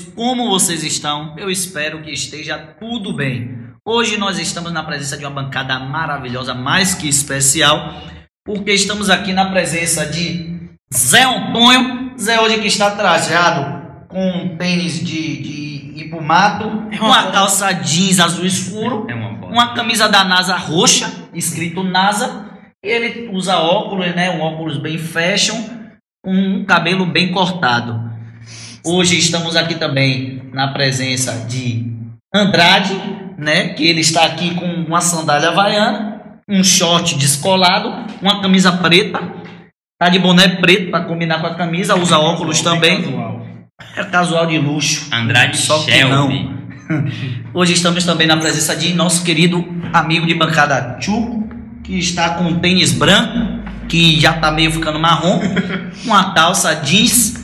como vocês estão? Eu espero que esteja tudo bem. Hoje nós estamos na presença de uma bancada maravilhosa, mais que especial, porque estamos aqui na presença de Zé Antônio. Zé hoje que está trajado com um tênis de, de ir pro mato, É uma uma calça jeans azul escuro, É uma uma camisa da NASA roxa, escrito NASA. E ele usa óculos, né? Um óculos bem fashion, com um cabelo bem cortado. Hoje estamos aqui também na presença de Andrade, né? Que ele está aqui com uma sandália havaiana, um short descolado, uma camisa preta, tá de boné preto para combinar com a camisa, usa óculos também. É casual de luxo. Andrade Só que Shelby. Hoje estamos também na presença de nosso querido amigo de bancada Chuco, que está com um tênis branco, que já está meio ficando marrom, uma calça jeans.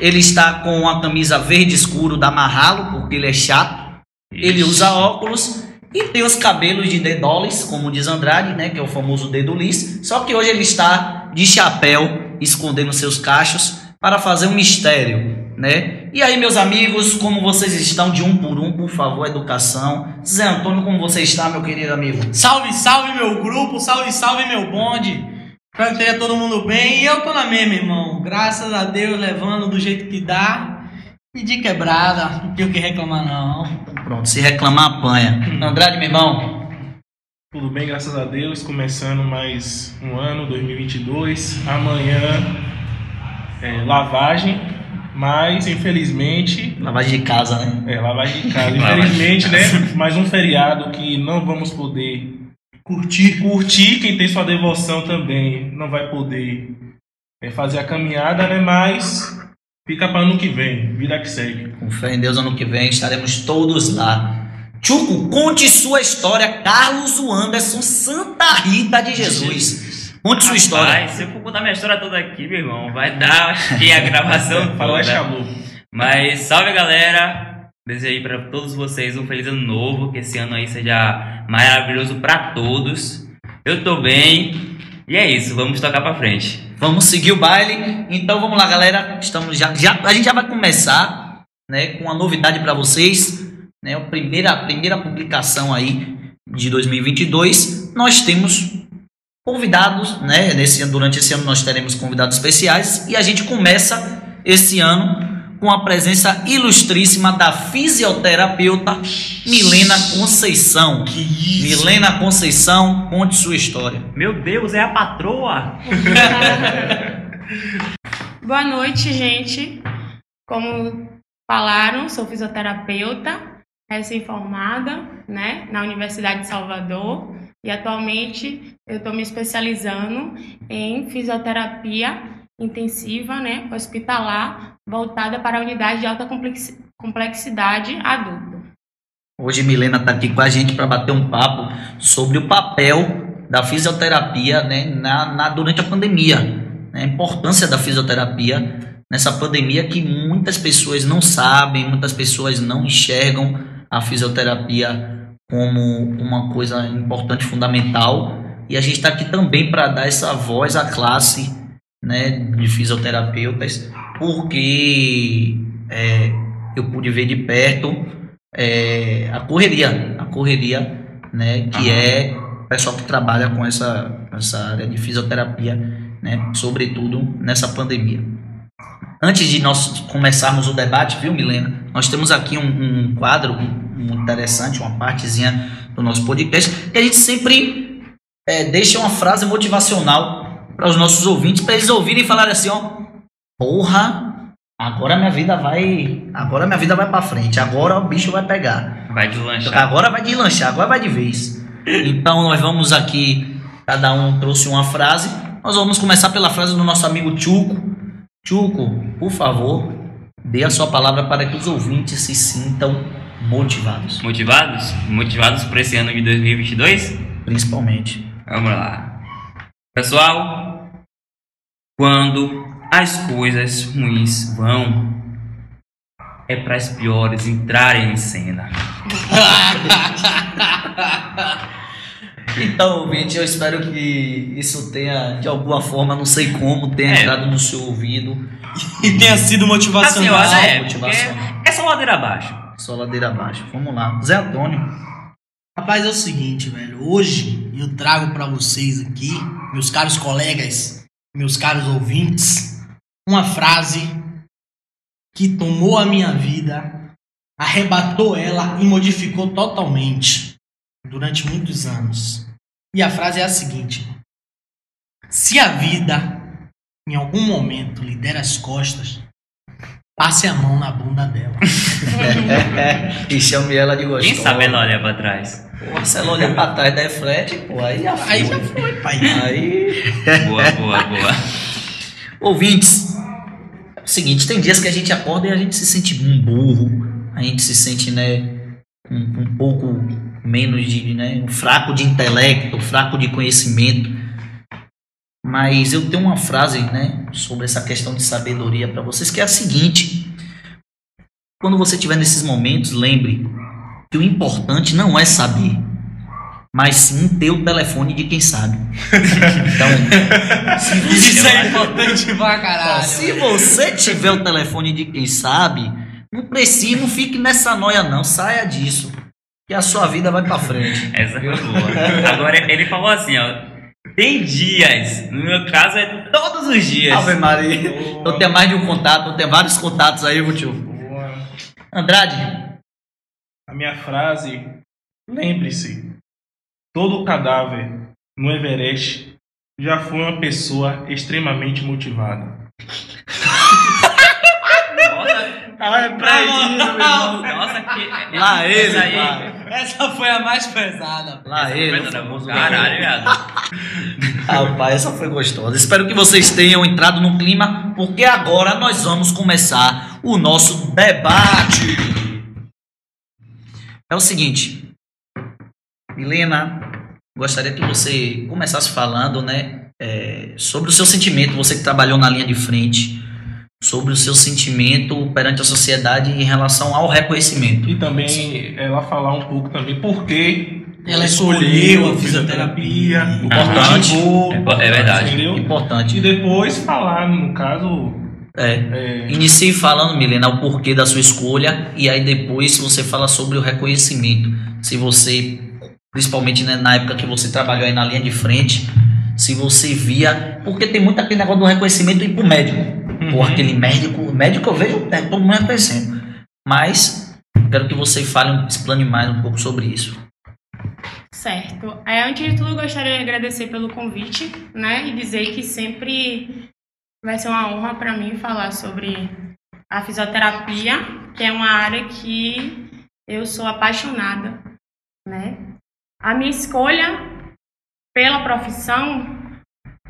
Ele está com uma camisa verde escuro da Marralo, porque ele é chato. Ele usa óculos e tem os cabelos de dedolis, como diz Andrade, né, que é o famoso dedo lis. Só que hoje ele está de chapéu, escondendo seus cachos para fazer um mistério, né? E aí, meus amigos, como vocês estão de um por um, por favor, educação. Zé Antônio, como você está, meu querido amigo? Salve, salve meu grupo, salve, salve meu bonde. Espero que esteja todo mundo bem. E eu tô na mesma, irmão. Graças a Deus, levando do jeito que dá. E de quebrada, não tenho o que reclamar não. Pronto, se reclamar, apanha. Andrade, meu irmão, Tudo bem, graças a Deus. Começando mais um ano, 2022. Amanhã é lavagem, mas infelizmente. lavagem de casa, né? É, lavagem de casa. Infelizmente, né? Mais um feriado que não vamos poder curtir. Curtir. Quem tem sua devoção também não vai poder é, fazer a caminhada, né? Mas fica para ano que vem. Vida que segue. Com fé em Deus, ano que vem estaremos todos lá. Chuco, conte sua história, Carlos Anderson Santa Rita de Jesus. Conte sua história. Se eu for contar minha história toda aqui, meu irmão, vai dar acho que a gravação toda. Xalu. Mas salve galera! Desejo pra todos vocês um feliz ano novo, que esse ano aí seja maravilhoso pra todos. Eu tô bem. E é isso, vamos tocar pra frente. Vamos seguir o baile. Então vamos lá, galera. Estamos já, já a gente já vai começar, né, com uma novidade para vocês, né? A primeira a primeira publicação aí de 2022. Nós temos convidados, né? Nesse durante esse ano nós teremos convidados especiais e a gente começa esse ano com a presença ilustríssima da fisioterapeuta Milena Conceição. Que isso? Milena Conceição, conte sua história. Meu Deus, é a patroa! Boa noite, gente. Como falaram, sou fisioterapeuta, recém-formada, né, na Universidade de Salvador e atualmente eu estou me especializando em fisioterapia intensiva, né, hospitalar, voltada para a unidade de alta complexi- complexidade adulto. Hoje Milena está aqui com a gente para bater um papo sobre o papel da fisioterapia né, na, na- durante a pandemia. né, a importância da fisioterapia nessa pandemia que muitas pessoas não sabem, muitas pessoas não enxergam a fisioterapia como uma coisa importante, fundamental. E a gente está aqui também para dar essa voz à classe né, de fisioterapeutas, porque é, eu pude ver de perto é, a correria, a correria, né, que é o pessoal que trabalha com essa, essa área de fisioterapia, né, sobretudo nessa pandemia. Antes de nós começarmos o debate, viu, Milena? Nós temos aqui um, um quadro muito interessante, uma partezinha do nosso podcast, que a gente sempre é, deixa uma frase motivacional para os nossos ouvintes, para eles ouvirem e falarem assim, ó, porra, agora minha vida vai, agora minha vida vai para frente, agora o bicho vai pegar. Vai deslanchar. Agora vai de lanchar, agora vai de vez. Então nós vamos aqui, cada um trouxe uma frase. Nós vamos começar pela frase do nosso amigo Chuco. Chuco, por favor, dê a sua palavra para que os ouvintes se sintam motivados, Motivados? Motivados por esse ano de 2022? principalmente. Vamos lá. Pessoal, quando as coisas ruins vão, é para as piores entrarem em cena. Então, ouvinte, eu espero que isso tenha, de alguma forma, não sei como, tenha É. entrado no seu ouvido. E tenha sido Assim, motivacional. olha, é, motivacional. porque é só ladeira abaixo. Só ladeira abaixo. Vamos lá. Zé Antônio. Rapaz, é o seguinte, velho. Hoje eu trago pra vocês aqui, meus caros colegas, meus caros ouvintes, uma frase que tomou a minha vida, arrebatou ela e modificou totalmente durante muitos anos. E a frase é a seguinte: Se a vida em algum momento lhe der as costas, passe a mão na bunda dela. e chame ela de gostosa. Quem sabe ela olha pra trás. Pô, se ela olhar pra trás da frete, pô, aí já foi. Aí já foi, pai. Aí... Boa, boa, boa. Ouvintes, é o seguinte, tem dias que a gente acorda e a gente se sente um burro, a gente se sente, né, um, um pouco menos de, né, um fraco de intelecto, fraco de conhecimento. Mas eu tenho uma frase, né, sobre essa questão de sabedoria para vocês, que é a seguinte: quando você estiver nesses momentos, lembre que o importante não é saber, mas sim ter o telefone de quem sabe. Então, se Isso é importante pra caralho. se você tiver o telefone de quem sabe, não precisa, não fique nessa noia não, saia disso. Que a sua vida vai pra frente. Essa foi boa. Agora ele falou assim, ó. Tem dias. No meu caso é todos os dias. Ave Maria. Eu tenho mais de um contato, tenho vários contatos aí, meu tio. Boa. Andrade, A minha frase, lembre-se, todo cadáver no Everest já foi uma pessoa extremamente motivada. Nossa, Ah, é pra nossa, que. Lá ele, Essa aí. Essa foi a mais pesada. Lá essa ele. foi o famoso Caralho, viado. Rapaz, essa foi gostosa. Espero que vocês tenham entrado no clima, porque agora nós vamos começar o nosso debate. É o seguinte, Milena, gostaria que você começasse falando, né, é, sobre o seu sentimento, você que trabalhou na linha de frente, sobre o seu sentimento perante a sociedade em relação ao reconhecimento. E também ela falar um pouco também por que Ela escolheu a fisioterapia. o Importante. motivou, É, é verdade. Entendeu? E Importante. depois falar, no caso, É. é, Inicie falando, Milena, o porquê da sua escolha e aí depois você fala sobre o reconhecimento. Se você, principalmente né, na época que você trabalhou aí na linha de frente, se você via. Porque tem muito aquele negócio do reconhecimento ir pro médico. Uhum. aquele médico. Médico eu vejo é, todo mundo reconhecendo. Mas quero que você fale, explane mais um pouco sobre isso. Certo. É, antes de tudo, eu gostaria de agradecer pelo convite, né? E dizer que sempre vai ser uma honra para mim falar sobre a fisioterapia, que é uma área que eu sou apaixonada, né? A minha escolha pela profissão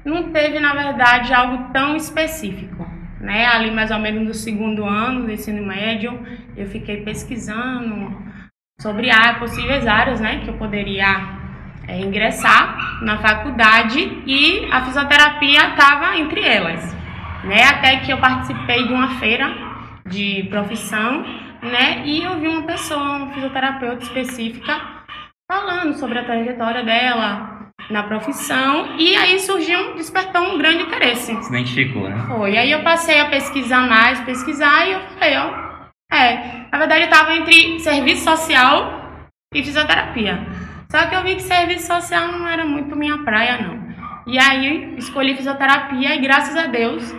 não teve, na verdade, algo tão específico, né? Ali mais ou menos no segundo ano do ensino médio, eu fiquei pesquisando sobre a possíveis áreas, né, que eu poderia é, ingressar na faculdade e a fisioterapia estava entre elas, né, até que eu participei de uma feira de profissão, né, e eu vi uma pessoa, uma fisioterapeuta específica, falando sobre a trajetória dela na profissão e aí surgiu, despertou um grande interesse. Se identificou, né? Foi. Aí eu passei a pesquisar mais, pesquisar, e eu falei, ó. É, na verdade eu tava entre serviço social e fisioterapia. Só que eu vi que serviço social não era muito minha praia, não. E aí escolhi fisioterapia e graças a Deus,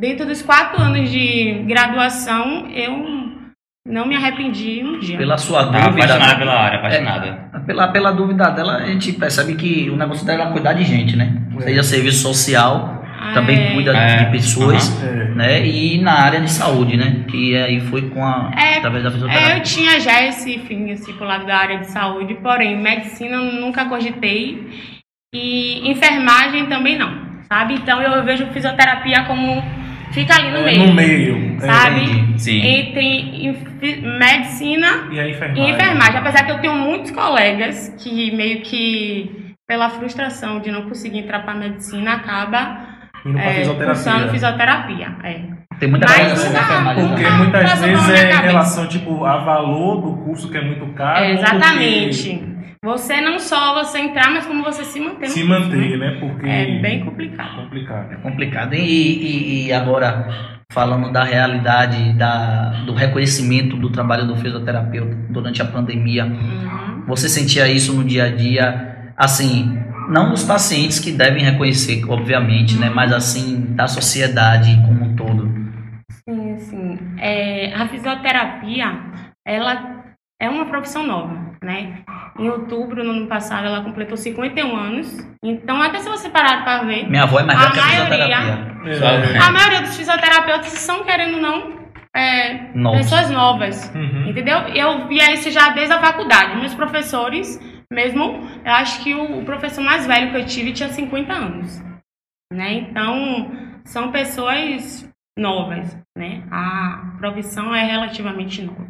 dentro dos quatro anos de graduação, eu não me arrependi um dia. Pela sua apaixonada dúvida. pela área, apaixonada. Pela, pela dúvida dela, a gente percebe que o negócio dela é cuidar de gente, né? Seja serviço social, Ah, também é. cuida É. de pessoas. é, né? E na área de saúde, né? Que aí foi com a É, através da É, fisioterapia. eu tinha já esse fim, assim, pro lado da área de saúde, porém, medicina eu nunca cogitei e enfermagem também não, sabe? Então eu vejo fisioterapia como fica ali no é, meio, no meio. é, sabe? entendi. Sim. Entre medicina e a enfermagem. e enfermagem. Apesar que eu tenho muitos colegas que meio que pela frustração de não conseguir entrar para medicina acaba Indo é, fisioterapia. cursando fisioterapia. É. Tem muita Mas coisa assim dá, enfermagem. Porque muitas passa vezes é em relação tipo, a valor do curso que é muito caro. É, ou exatamente. Você não só você entrar, mas como você se manter. no Se manter, né? né? Porque É bem complicado. complicado. É complicado. E, e- e agora, falando da realidade, da, do reconhecimento do trabalho do fisioterapeuta durante a pandemia, Uhum. você sentia isso no dia a dia, assim, não dos pacientes que devem reconhecer, obviamente, né? Mas assim, da sociedade como um todo. Sim, sim. É, a fisioterapia, ela é uma profissão nova, né? Em outubro, no ano passado, ela completou 51 anos. Então, até se você parar para ver, Minha avó é mais A velha que a maioria- a maioria dos fisioterapeutas são, querendo ou não, é, pessoas novas. Uhum. Entendeu? Eu via isso já desde a faculdade. Meus professores, mesmo, eu acho que o, o professor mais velho que eu tive tinha 50 anos. Né? Então, são pessoas novas. Né? A profissão é relativamente nova.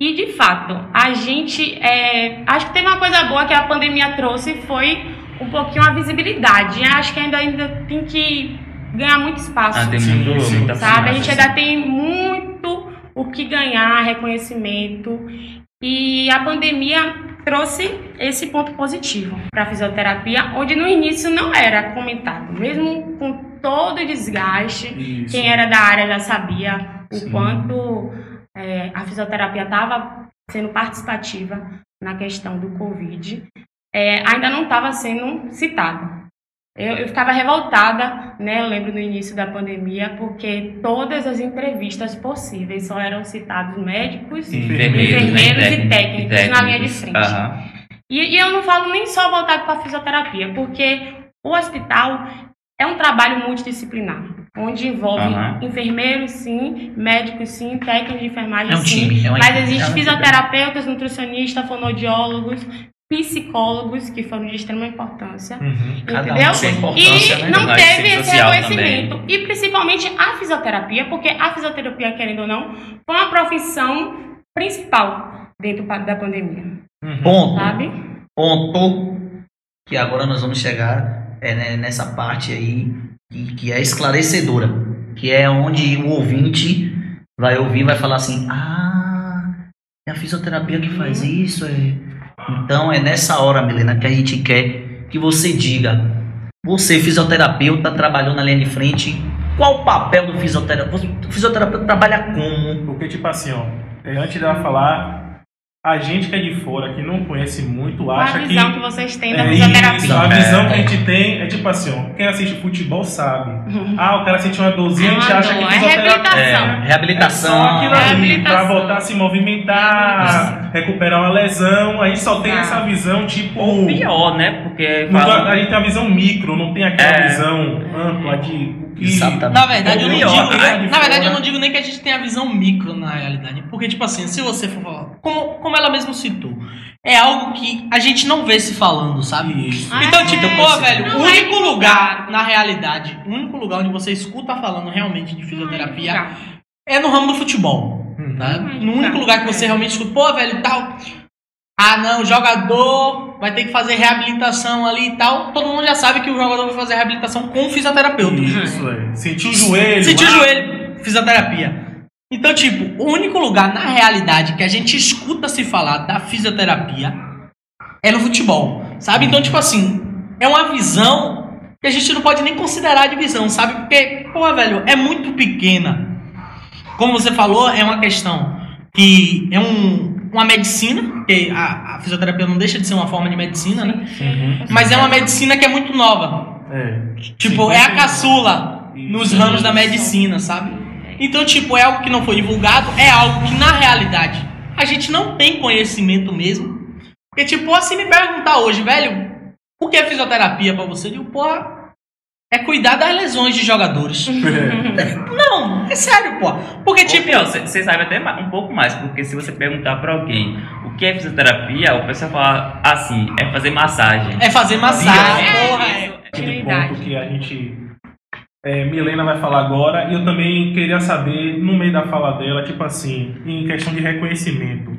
E, de fato, a gente. é, acho que teve uma coisa boa que a pandemia trouxe foi um pouquinho a visibilidade. Eu acho que ainda, ainda tem que ganhar muito espaço Ah, tem Sim, muito, sim. muita sabe? A gente ainda tem muito o que ganhar, reconhecimento. E a pandemia trouxe esse ponto positivo para a fisioterapia, onde no início não era comentado, mesmo com todo o desgaste. Isso. Quem era da área já sabia o Sim. quanto é, a fisioterapia estava sendo participativa na questão do Covid. É, ainda não estava sendo citado. Eu, eu ficava revoltada, né? Eu lembro no início da pandemia, porque todas as entrevistas possíveis só eram citados médicos Enfermeiros, enfermeiros né? e técnicos na linha de frente. Aham. E, e eu não falo nem só voltado para a fisioterapia, porque o hospital é um trabalho multidisciplinar, onde envolve Aham. enfermeiros, sim, médicos, sim, técnicos de enfermagem, É um sim. time, é Mas equipe, é existem uma equipe. fisioterapeutas, nutricionistas, fonoaudiólogos, psicólogos, que foram de extrema importância. Uhum. Cada um Entendeu? importância, e né? não teve esse reconhecimento. E principalmente a fisioterapia, porque a fisioterapia, querendo ou não, foi uma profissão principal dentro da pandemia, Uhum. Ponto. sabe? Ponto. Que agora nós vamos chegar é, né, nessa parte aí que, que é esclarecedora. Que é onde o ouvinte vai ouvir e vai falar assim: Ah, é a fisioterapia que faz isso. É. Então é nessa hora, Milena, que a gente quer que você diga. Você, fisioterapeuta, trabalhou na linha de frente. Qual o papel do fisioterapeuta? O fisioterapeuta trabalha como? Porque, tipo assim, ó, é, antes dela falar, a gente que é de fora, que não conhece muito, Qual a acha que. visão que, vocês têm da É fisioterapia? isso, a É. visão que a gente tem é tipo assim, ó, quem assiste futebol sabe. Ah, o cara sente uma dorzinha, a gente É uma acha que é fisioterapia reabilitação. É, reabilitação. só aquilo ali, pra voltar a se movimentar, recuperar uma lesão, a gente só tem Ah. essa visão, tipo. Ou pior, né? Porque fala- a gente tem a visão micro, não tem aquela É. visão ampla de. Que- Exatamente. Na verdade, eu não digo, né? na verdade, eu não digo nem que a gente tenha a visão micro na realidade. Porque, tipo assim, se você for falar, como, como ela mesmo citou, é algo que a gente não vê se falando, sabe? Isso. Ah, Então, é. tipo, pô, velho, o é único lugar, divulgado. na realidade, o único lugar onde você escuta falando realmente de fisioterapia é no ramo do futebol. Uhum. Tá? Não é No único lugar que você realmente escuta, pô, velho, tal. Ah, não, o jogador vai ter que fazer reabilitação ali e tal. Todo mundo já sabe que o jogador vai fazer reabilitação com o fisioterapeuta. Isso, é. Sentiu o joelho. Sentiu o joelho, fisioterapia. Então, tipo, o único lugar na realidade que a gente escuta se falar da fisioterapia é no futebol, sabe? Então, tipo assim, é uma visão que a gente não pode nem considerar de visão, sabe? Porque, pô, velho, é muito pequena. Como você falou, é uma questão que é um, uma medicina, porque a, a fisioterapia não deixa de ser uma forma de medicina, né? Uhum. Mas é uma medicina que é muito nova. É. Tipo, é a 50 caçula Isso. nos ramos da medicina, sabe? Então, tipo, é algo que não foi divulgado, é algo que na realidade a gente não tem conhecimento mesmo. Porque, tipo, assim me perguntar hoje, velho, o que é fisioterapia pra você? Eu digo, porra, é cuidar das lesões de jogadores. É. Não, é sério, pô. Porque, tipo, você sabe até um pouco mais, porque se você perguntar pra alguém o que é fisioterapia, o pessoal fala assim, é fazer massagem. é fazer massagem, É, porra. É. aquele ponto que a gente. É, Milena vai falar agora. E eu também queria saber, no meio da fala dela, tipo assim, em questão de reconhecimento.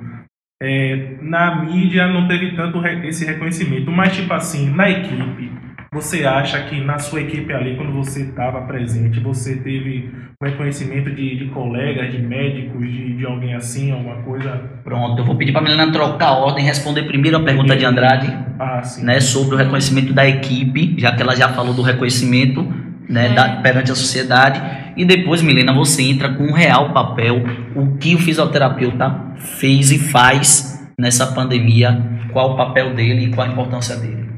É, na mídia não teve tanto re- esse reconhecimento, mas tipo assim, na equipe, Você acha que na sua equipe ali, quando você estava presente, você teve um reconhecimento de, de colegas, de médicos, de, de alguém assim, alguma coisa? Pronto, eu vou pedir para a Milena trocar a ordem e responder primeiro a pergunta de Andrade, Ah, sim. né, sobre o reconhecimento da equipe, já que ela já falou do reconhecimento né, É. da- perante a sociedade. E depois, Milena, você entra com um real papel, o que o fisioterapeuta fez e faz nessa pandemia, qual o papel dele e qual a importância dele.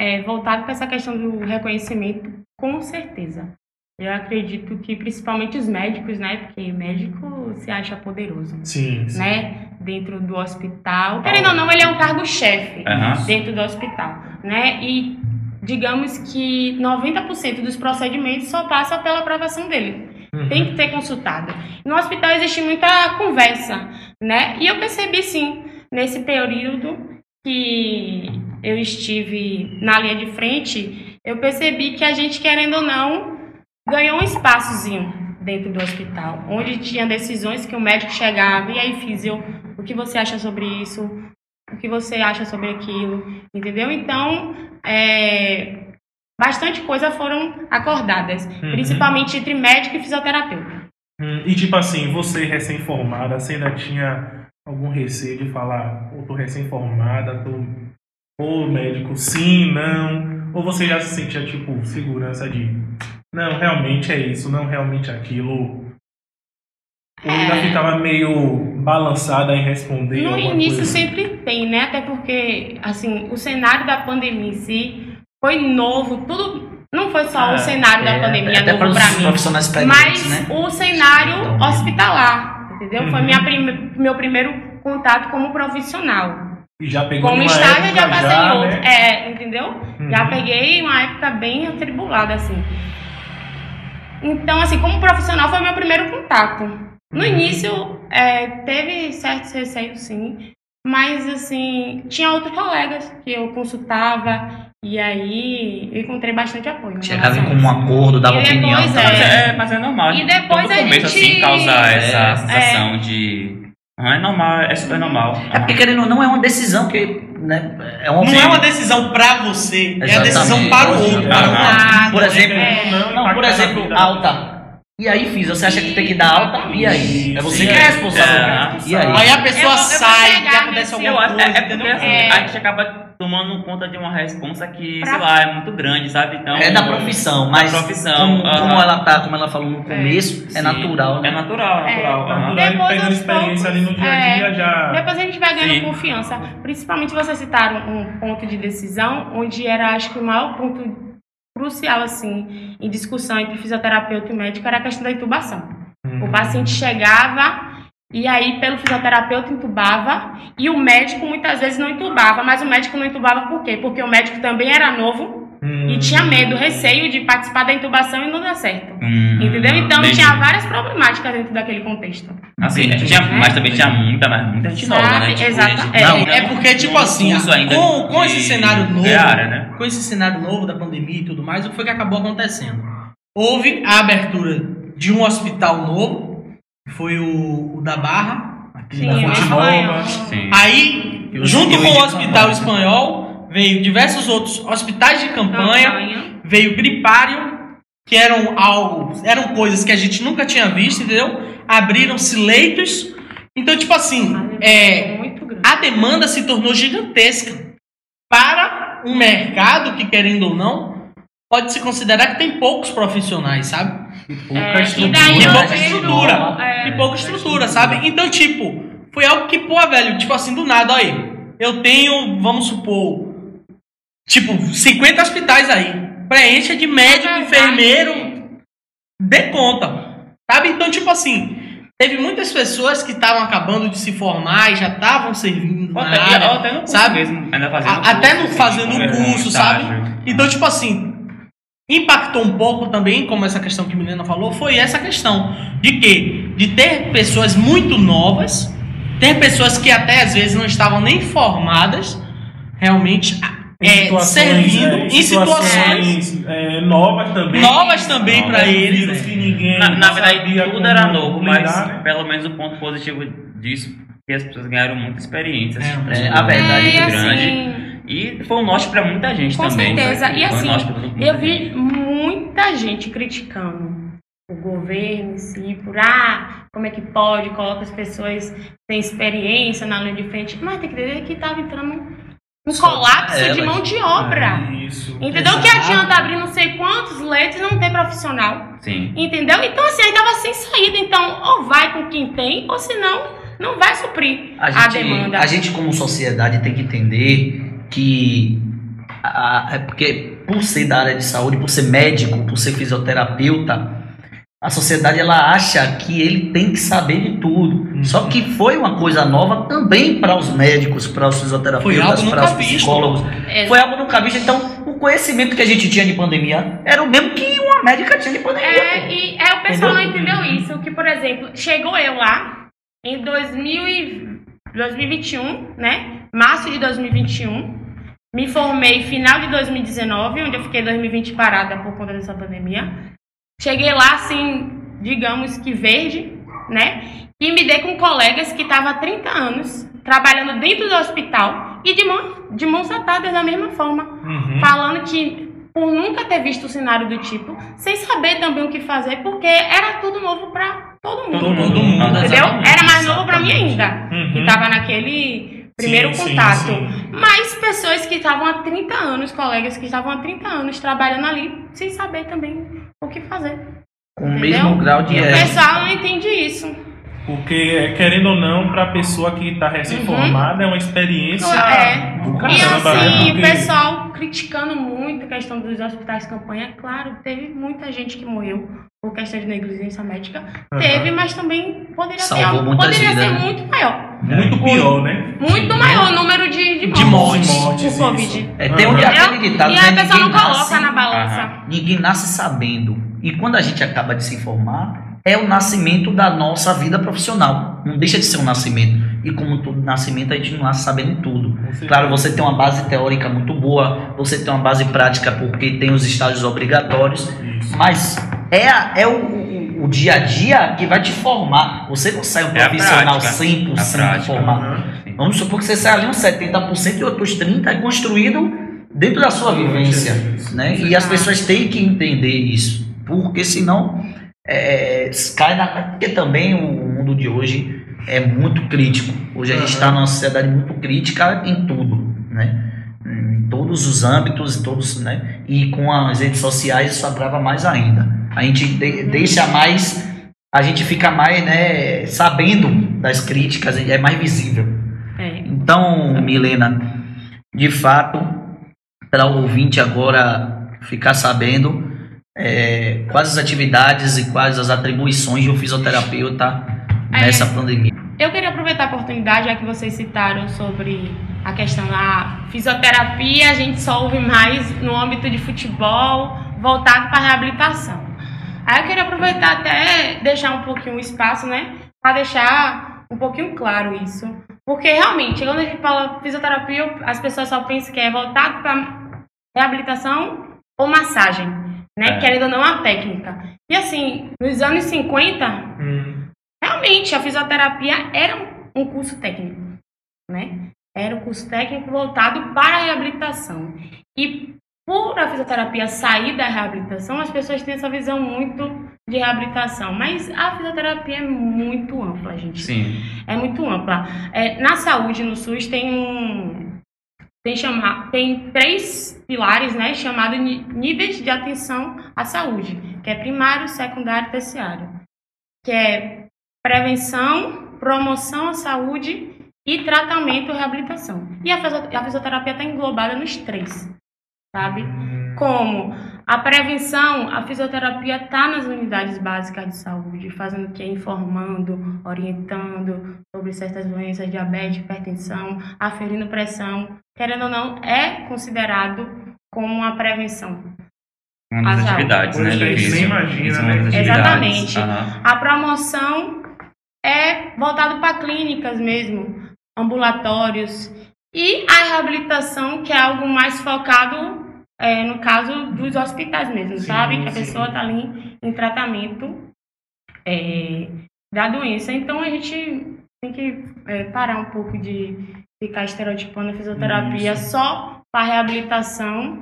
É, voltado para essa questão do reconhecimento, com certeza. Eu acredito que principalmente os médicos, né? Porque médico se acha poderoso, Sim, sim. né? Dentro do hospital. Querendo ou não, ele é um cargo-chefe Aham. dentro do hospital, né? E digamos que 90% dos procedimentos só passa pela aprovação dele. Uhum. Tem que ter consultado. No hospital existe muita conversa, né? E eu percebi sim, nesse período que eu estive na linha de frente, eu percebi que a gente, querendo ou não, ganhou um espaçozinho dentro do hospital, onde tinha decisões que o médico chegava, e aí, Físio, o que você acha sobre isso? O que você acha sobre aquilo? Entendeu? Então, é, bastante coisa foram acordadas, Uhum. principalmente entre médico e fisioterapeuta. Hum, E tipo assim, você recém-formada, você ainda tinha algum receio de falar, eu tô recém-formada, tô. Ô médico, sim, não. Ou você já se sentia, tipo, segurança de. Não, realmente é isso, não realmente aquilo. Ou ainda É. ficava meio balançada em responder. No início coisa? sempre tem, né? Até porque, assim, o cenário da pandemia em si foi novo, tudo. Não foi só É, o cenário da É, pandemia até para novo pra mim, mas né? o cenário Então, hospitalar, entendeu? Foi Uhum. minha prime- meu primeiro contato como profissional. E já pegou Como estágio, já passei já, em outro. né? É, entendeu? Uhum. Já peguei uma época bem atribulada, assim. Então, assim, como profissional, foi meu primeiro contato. No Uhum. início, é, teve certos receios, sim. Mas, assim, tinha outros colegas que eu consultava. E aí, eu encontrei bastante apoio. em Chegava a um acordo, dava E depois, opinião. é. Mas é, mas é normal. E depois Todo a começo gente- assim causa essa É. sensação de. Ah, é normal, é super normal. É porque, querendo ou não, é uma decisão que. Né, é uma Não é uma decisão pra você, é a Exatamente. decisão para o outro. Para o outro. Exato. Por exemplo, É. Não, Não, por exemplo, vida. alta. E aí, fiz, você acha que tem que dar alta? E aí? É você que é É. responsável. É. E aí? Aí a pessoa Eu vou- eu vou sai, que acontece alguma Eu acho coisa, é, é porque assim, É. a gente acaba tomando conta de uma responsa que, Pra- sei lá, é muito grande, sabe? Então, É da profissão, mas profissão, como, aham. como ela tá, como ela falou no começo, é, Sim, natural, né? É natural, É. natural. aham. Natural, e Depois, pegando experiência ali no dia a dia já. Depois a gente vai ganhando Sim. confiança. Principalmente vocês citaram um ponto de decisão, onde era, acho que o maior ponto crucial, assim, em discussão entre fisioterapeuta e médico era a questão da intubação. Hum. O paciente chegava e aí, pelo fisioterapeuta, entubava e o médico muitas vezes não entubava. Mas o médico não entubava por quê? Porque o médico também era novo Hum. e tinha medo, receio de participar da intubação e não dar certo. Hum, Entendeu? Então entendi. tinha várias problemáticas dentro daquele contexto. Assim, Entendi. tinha, mas também tinha muita, mas muita gente nova, né? Tipo, Exato. gente- É, não, é não- porque, tipo assim, com- com esse cenário novo- área, né? Com esse cenário novo da pandemia e tudo mais, o que foi que acabou acontecendo? Houve a abertura de um hospital novo, que foi o, o da Barra, aqui Sim, da. Sim. Aí, junto com o Hospital. Espanhol, veio diversos outros hospitais de campanha, veio gripário, que eram algo, eram coisas que a gente nunca tinha visto, entendeu? Abriram-se leitos. Então, tipo assim, é, muito grande. a demanda se tornou gigantesca para um mercado que, querendo ou não, pode se considerar que tem poucos profissionais, sabe? Pouca É, e estrutura. daí E eu pouca estrutura. é, E pouca estrutura, sabe? Então, tipo, foi algo que, pô, velho, tipo assim, do nada, olha aí. Eu tenho, vamos supor, tipo, 50 hospitais aí. Preencha de médico, É enfermeiro, dê conta. Sabe? Então, tipo assim, teve muitas pessoas que estavam acabando de se formar e já estavam servindo na até, área. até no curso sabe? mesmo, ainda fazendo A- até no curso, fazendo assim, curso, um sabe? Então, tipo assim, impactou um pouco também, como essa questão que a Milena falou, foi essa questão de que de ter pessoas muito novas, ter pessoas que até às vezes não estavam nem formadas, realmente é, servindo é, em situações situações, é, novas também. novas também para eles. né? que ninguém Na, na verdade, tudo era novo, mas lidar, né? pelo menos o ponto positivo disso é que as pessoas ganharam muita experiência. É, tipo, é, a verdade É, e muito grande. assim, E foi um norte pra muita gente Com também. certeza. Foi E um assim, Eu vi gente. muita gente criticando o governo em si, por ah, como é que pode, coloca as pessoas sem experiência na linha de frente. Mas tem que entender que estava entrando um Só colapso elas. de mão de obra. Isso. Entendeu? Que Exato. adianta abrir não sei quantos leitos e não ter profissional. Sim. Entendeu? Então, assim, aí tava sem saída. Então, ou vai com quem tem, ou senão, não vai suprir A a, gente, demanda. a gente como sociedade tem que entender que a- é porque por ser da área de saúde, por ser médico, por ser fisioterapeuta, a sociedade ela acha que ele tem que saber de tudo. Uhum. Só que foi uma coisa nova também para os médicos, para os fisioterapeutas, para os psicólogos. É, Foi algo nunca visto. Então, o conhecimento que a gente tinha de pandemia era o mesmo que uma médica tinha de pandemia. É, pô. e é, o pessoal não Entendeu? isso. Que, por exemplo, chegou eu lá em 2000 e 2021, né? Março de 2021. Me formei final de 2019, onde eu fiquei 2020 parada por conta dessa pandemia. Cheguei lá, assim, digamos que verde, né? E me dei com colegas que estavam há 30 anos trabalhando dentro do hospital e de, mão, de mãos atadas da mesma forma Uhum. falando que por nunca ter visto o cenário do tipo, sem saber também o que fazer, porque era tudo novo pra todo mundo. Todo Todo mundo, Aham. Entendeu? Era mais novo pra mim ainda. Uhum. Que tava naquele primeiro Sim, sim, contato. sim. Mas pessoas que estavam há 30 anos, colegas que estavam há 30 anos trabalhando ali, sem saber também o que fazer. Com o mesmo grau de E o pessoal não entende isso. Porque, querendo ou não, para a pessoa que está recém-formada, é uma experiência É. do E caramba, né? assim, o Porque- pessoal criticando muito a questão dos hospitais campanha, claro, teve muita gente que morreu por questão de negligência médica. Aham. Teve, mas também poderia Salvou ser, muitas poderia vidas, ser né? muito maior. Muito pior, né? Muito maior o número de, de mortes, De mortes. por Covid. É, tem um Aham. aquele ditado, E né? aí a pessoa não coloca nasce- na balança. Ninguém nasce sabendo. E quando a gente acaba de se informar, é o nascimento da nossa vida profissional. Não deixa de ser um nascimento. E como todo nascimento, a gente não nasce sabendo tudo. Claro, você tem uma base teórica muito boa, você tem uma base prática porque tem os estágios obrigatórios, Isso. mas é, a- é o, o- o dia a dia que vai te formar. Você não sai um É a profissional prática. 100% A prática. formado. Aham. Vamos supor que você sai ali uns 70% e outros 30% é construído dentro da sua vivência. Né? E as pessoas têm que entender isso. Porque senão é, cai na. Porque também o mundo de hoje é muito crítico. Hoje a gente Aham. está numa sociedade muito crítica em tudo. Né? Em todos os âmbitos, em todos, né? E com as redes sociais isso agrava mais ainda. A gente de- deixa mais. A gente fica mais né, sabendo das críticas, é mais visível. É. Então, Milena, de fato, para o ouvinte agora ficar sabendo é, quais as atividades e quais as atribuições de um fisioterapeuta nessa pandemia. Eu queria aproveitar a oportunidade, já que vocês citaram sobre a questão da fisioterapia, a gente só ouve mais no âmbito de futebol, voltado para a reabilitação. Aí eu queria aproveitar até deixar um pouquinho o espaço, né, para deixar um pouquinho claro isso. Porque realmente, quando a gente fala fisioterapia, as pessoas só pensam que é voltado para reabilitação ou massagem, né, É. querendo ou não a técnica. E assim, nos anos 50, Hum. Realmente, a fisioterapia era um- um curso técnico, né? Era um curso técnico voltado para a reabilitação. E por a fisioterapia sair da reabilitação, as pessoas têm essa visão muito de reabilitação. Mas a fisioterapia é muito ampla, gente. Sim. É muito ampla. É, na saúde, no SUS, tem um. Tem, chama, tem três pilares, né? Chamados níveis de atenção à saúde, que é primário, secundário e terciário. Que é prevenção, promoção à saúde e tratamento e reabilitação. E a fisio- a fisioterapia está englobada nos três, sabe? Como a prevenção, a fisioterapia está nas unidades básicas de saúde, fazendo o que? Informando, orientando sobre certas doenças, diabetes, hipertensão, aferindo pressão. Querendo ou não, é considerado como uma prevenção. Uma das atividades, né? Nem imagina, é né? Exatamente. Aham. A promoção é voltado para clínicas mesmo, ambulatórios. E a reabilitação, que é algo mais focado, é, no caso dos hospitais mesmo, Sim, sabe? Que a sim. pessoa está ali em tratamento é, da doença. Então a gente tem que é, parar um pouco de ficar estereotipando a fisioterapia Isso. só para reabilitação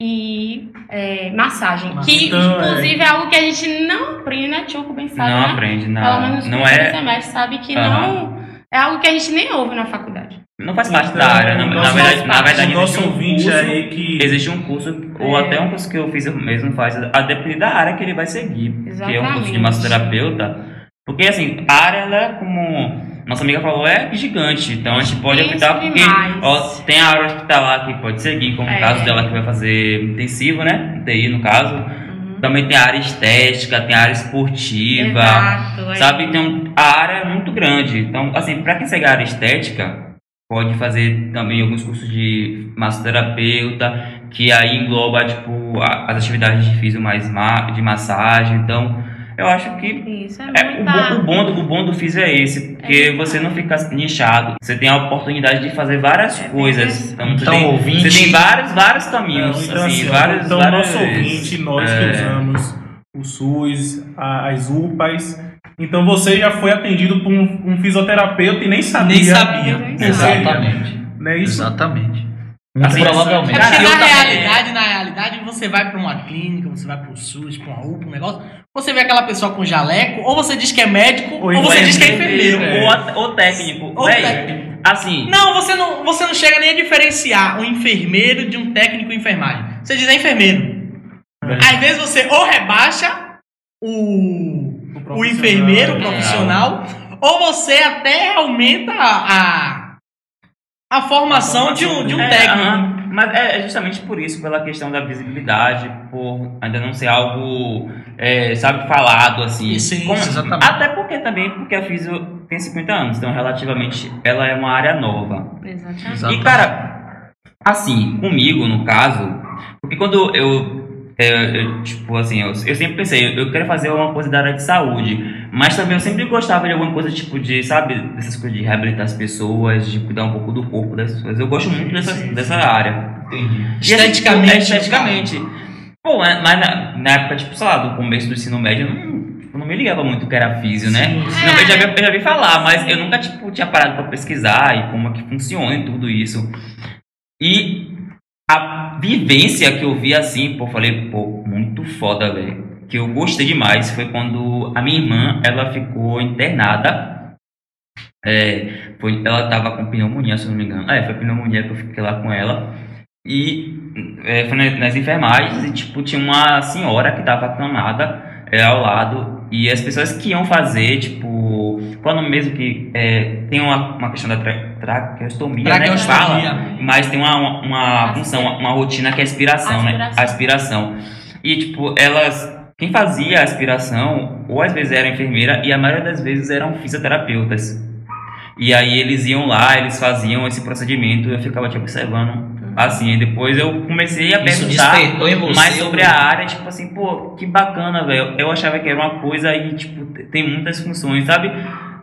e é, massagem. Que, Então, é. inclusive, é algo que a gente não aprende, né? Tioco bem sabe, Não né? aprende, Pelo não. menos Não é. semestre, sabe que não... É algo que a gente nem ouve na faculdade. Não faz parte Então, da área. Na, o na verdade, na verdade nosso existe um ouvinte curso, aí que. existe um curso, ou É. até um curso que eu fiz eu mesmo faz, a depender da área que ele vai seguir. Que é um curso de Exatamente. massoterapeuta. Porque assim, a área, ela é como nossa amiga falou, é gigante. Então a gente pode optar porque ó, tem a área hospitalar que pode seguir, como É. o caso dela que vai fazer intensivo, né? TI no caso. Uhum. Também tem a área estética, tem a área esportiva. Exato. é. Sabe? Então, a área é muito grande. Então, assim, para quem segue a área estética, pode fazer também alguns cursos de massoterapeuta, que aí engloba, tipo, as atividades de físio mais ma de massagem. Então, eu acho que Isso é, é, o, bom, o, bom do, o bom do físio é esse, porque É. você não fica nichado. Você tem a oportunidade de fazer várias É coisas. Então, você Então, tem, ouvinte- você tem vários, vários caminhos. Então, assim, assim, ó, vários, então várias, nosso ouvinte, nós que é, usamos o SUS, as UPAs, então você já foi atendido por um, um fisioterapeuta e nem sabia. Nem sabia. Nem Exatamente. Não é isso? Exatamente. Assim, provavelmente. É na realidade, na realidade, você vai pra uma clínica, você vai pro SUS, pra uma UPA, um negócio, você vê aquela pessoa com jaleco, ou você diz que é médico, ou, Ou você diz que é enfermeiro, é. Ou, ou técnico. Ou Véi, técnico. Assim, Não, você não, você não chega nem a diferenciar um enfermeiro de um técnico em enfermagem. Você diz é enfermeiro. É. Às vezes você ou rebaixa o, o profissional, enfermeiro, o é. profissional, ou você até aumenta a, a formação de um, de um É, técnico. aham. Mas é justamente por isso, pela questão da visibilidade, por ainda não ser algo, é, sabe, falado assim. Sim, Como- exatamente. Até porque também, porque a Físio tem 50 anos, então relativamente ela é uma área nova. Exatamente. E cara, assim, comigo no caso, porque quando eu, é, eu, tipo assim, eu, eu sempre pensei, eu quero fazer alguma coisa da área de saúde, mas também eu sempre gostava de alguma coisa tipo de, sabe, dessas coisas de reabilitar as pessoas, de cuidar um pouco do corpo das pessoas. Eu gosto muito dessa, dessa área. Entendi. E, assim, Esteticamente, é, esteticamente. Pô, é, mas na, na época, tipo, sei lá, do começo do ensino médio, eu não, tipo, não me ligava muito que era físio, né? Não, eu, já vi, eu já vi falar, mas eu nunca, tipo, tinha parado pra pesquisar e como é que funciona e tudo isso. A vivência que eu vi assim, pô, falei, pô, muito foda, velho. Que eu gostei demais foi quando a minha irmã, ela ficou internada. É, foi, ela tava com pneumonia, se eu não me engano. É, foi pneumonia que eu fiquei lá com ela. E é, foi na- nas enfermagens e, tipo, tinha uma senhora que tava acamada é, ao lado. E as pessoas que iam fazer, tipo, qual é o nome mesmo que é, tem uma, uma questão da tra traqueostomia, né? Que Traqueostomia. fala, mas tem uma, uma, uma função, uma, uma rotina que é a aspiração, né? Aspiração. A aspiração. E, tipo, elas. Quem fazia a aspiração, ou às vezes era enfermeira, e a maioria das vezes eram fisioterapeutas. E aí eles iam lá, eles faziam esse procedimento, eu ficava te observando. Assim, e depois eu comecei a Isso perguntar despertou em você mais sobre a área, tipo assim, pô, que bacana, velho. Eu achava que era uma coisa e, tipo, tem muitas funções, sabe?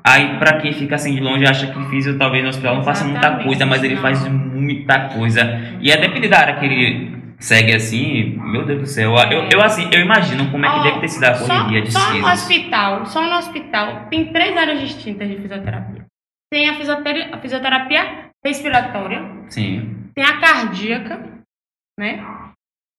Aí, pra quem fica assim de longe, acha que físio talvez no hospital não faça muita coisa, mas ele faz muita coisa. E a depender da área que ele segue assim, meu Deus do céu, eu, eu assim, eu imagino como é que Ó, deve ter sido a correria de só no hospital, só no hospital, tem três áreas distintas de fisioterapia. Tem a fisioterapia, a fisioterapia respiratória, Sim. Tem a cardíaca, né?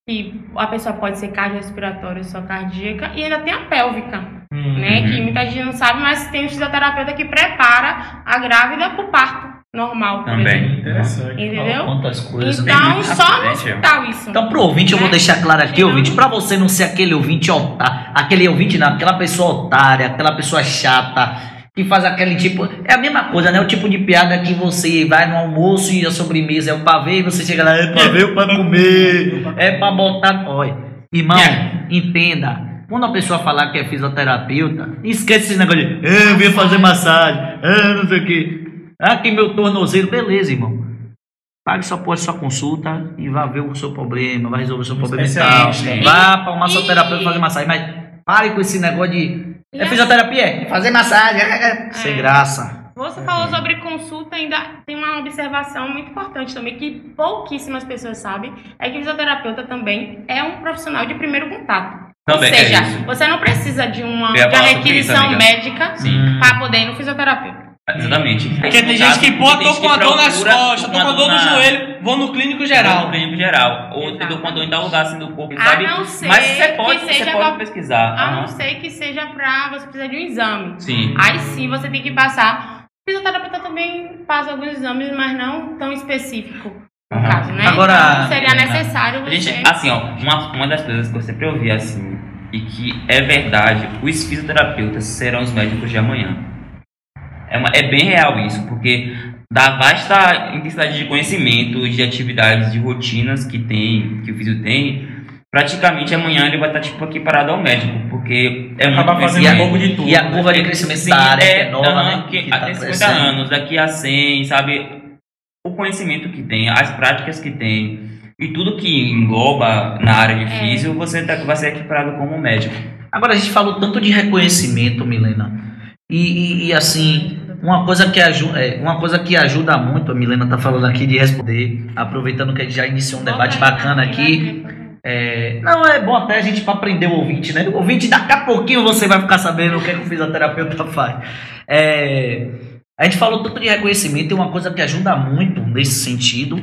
E a pessoa pode ser cardiorrespiratória ou só cardíaca, e ainda tem a pélvica, Hum. né? Que muita gente não sabe, mas tem o fisioterapeuta que prepara a grávida para o parto normal, Também. Interessante. Entendeu? Quantas coisas. né? Então, só no hospital isso. Então, pro ouvinte, eu vou Né? deixar claro aqui, ouvinte, pra você não ser aquele ouvinte otário, aquele ouvinte não, aquela pessoa otária, aquela pessoa chata, que faz aquele tipo. É a mesma coisa, né? O tipo de piada que você vai no almoço e a sobremesa é o pavê e você chega lá, é pavê ou pra comer, é pra botar. Olha, irmão, É. entenda. Quando a pessoa falar que é fisioterapeuta, esquece esse negócio de, ah, eu vim fazer massagem, ah, não sei o quê. Ah, que meu tornozelo. Beleza, irmão. Pague sua porra, sua consulta e vá ver o seu problema, vai resolver o seu problema e tal. especialista. Vá para um massoterapeuta fazer massagem, mas pare com esse negócio de. E É fisioterapia? É fazer massagem. é, é. Sem É. graça. Você falou sobre consulta, ainda tem uma observação muito importante também, que pouquíssimas pessoas sabem, é que o fisioterapeuta também é um profissional de primeiro contato. Também, Ou seja, é isso. você não precisa de uma, de uma isso, requisição amiga. médica Sim. para poder ir no fisioterapeuta. Exatamente. Porque tem No gente que, pô, tô com a dor nas costas, tô com a dor no joelho, vou no clínico No geral. clínico geral. Ou Exatamente. tem quando em tal lugar assim do corpo, A sabe? não ser Mas você que pode, você pode pesquisar. A não ser que seja pra você precisar de um exame. Sim. Aí sim você tem que passar. O fisioterapeuta também faz alguns exames, mas não tão específico no caso, né? Agora, então, seria Helena, necessário A você. gente, assim, ó, uma, uma das coisas que eu sempre ouvi assim, e que é verdade, os fisioterapeutas serão os médicos de amanhã. É, uma- é bem real isso, porque da vasta intensidade de conhecimento, de atividades, de rotinas que tem, que o fisio tem, praticamente amanhã ele vai estar tipo aqui parado ao médico, porque é muito Acaba fazendo E a- um pouco de tudo. E a curva de crescimento Sim, da área que é é, nova, né? que Que tá até 50 crescendo. anos, daqui a 100, sabe? O conhecimento que tem, as práticas que tem e tudo que engloba na área de É. físio, você tá- vai ser equiparado como médico. Agora a gente falou tanto de reconhecimento, Milena. E, e- e, assim, uma coisa, que ajuda, uma coisa que ajuda muito, a Milena tá falando aqui de responder, aproveitando que a gente já iniciou um debate bacana aqui. É, não, é bom até a gente para aprender o ouvinte, né? O ouvinte, daqui a pouquinho você vai ficar sabendo o que, é que o fisioterapeuta faz. É, a gente falou tanto de reconhecimento e uma coisa que ajuda muito nesse sentido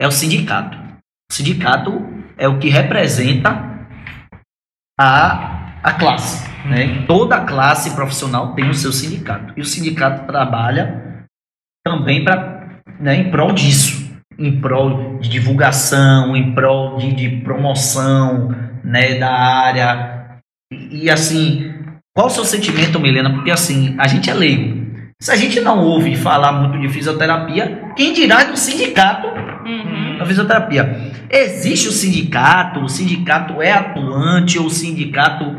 é o sindicato. O sindicato é o que representa a, a classe. Né? Toda classe profissional tem o seu sindicato. E o sindicato trabalha também para né, em prol disso em prol de divulgação, em prol de, de promoção né, da área. E, e, assim, qual o seu sentimento, Milena? Porque assim, a gente é leigo. Se a gente não ouve falar muito de fisioterapia, quem dirá do sindicato Uhum. da fisioterapia? Existe o sindicato? O sindicato é atuante ou o sindicato.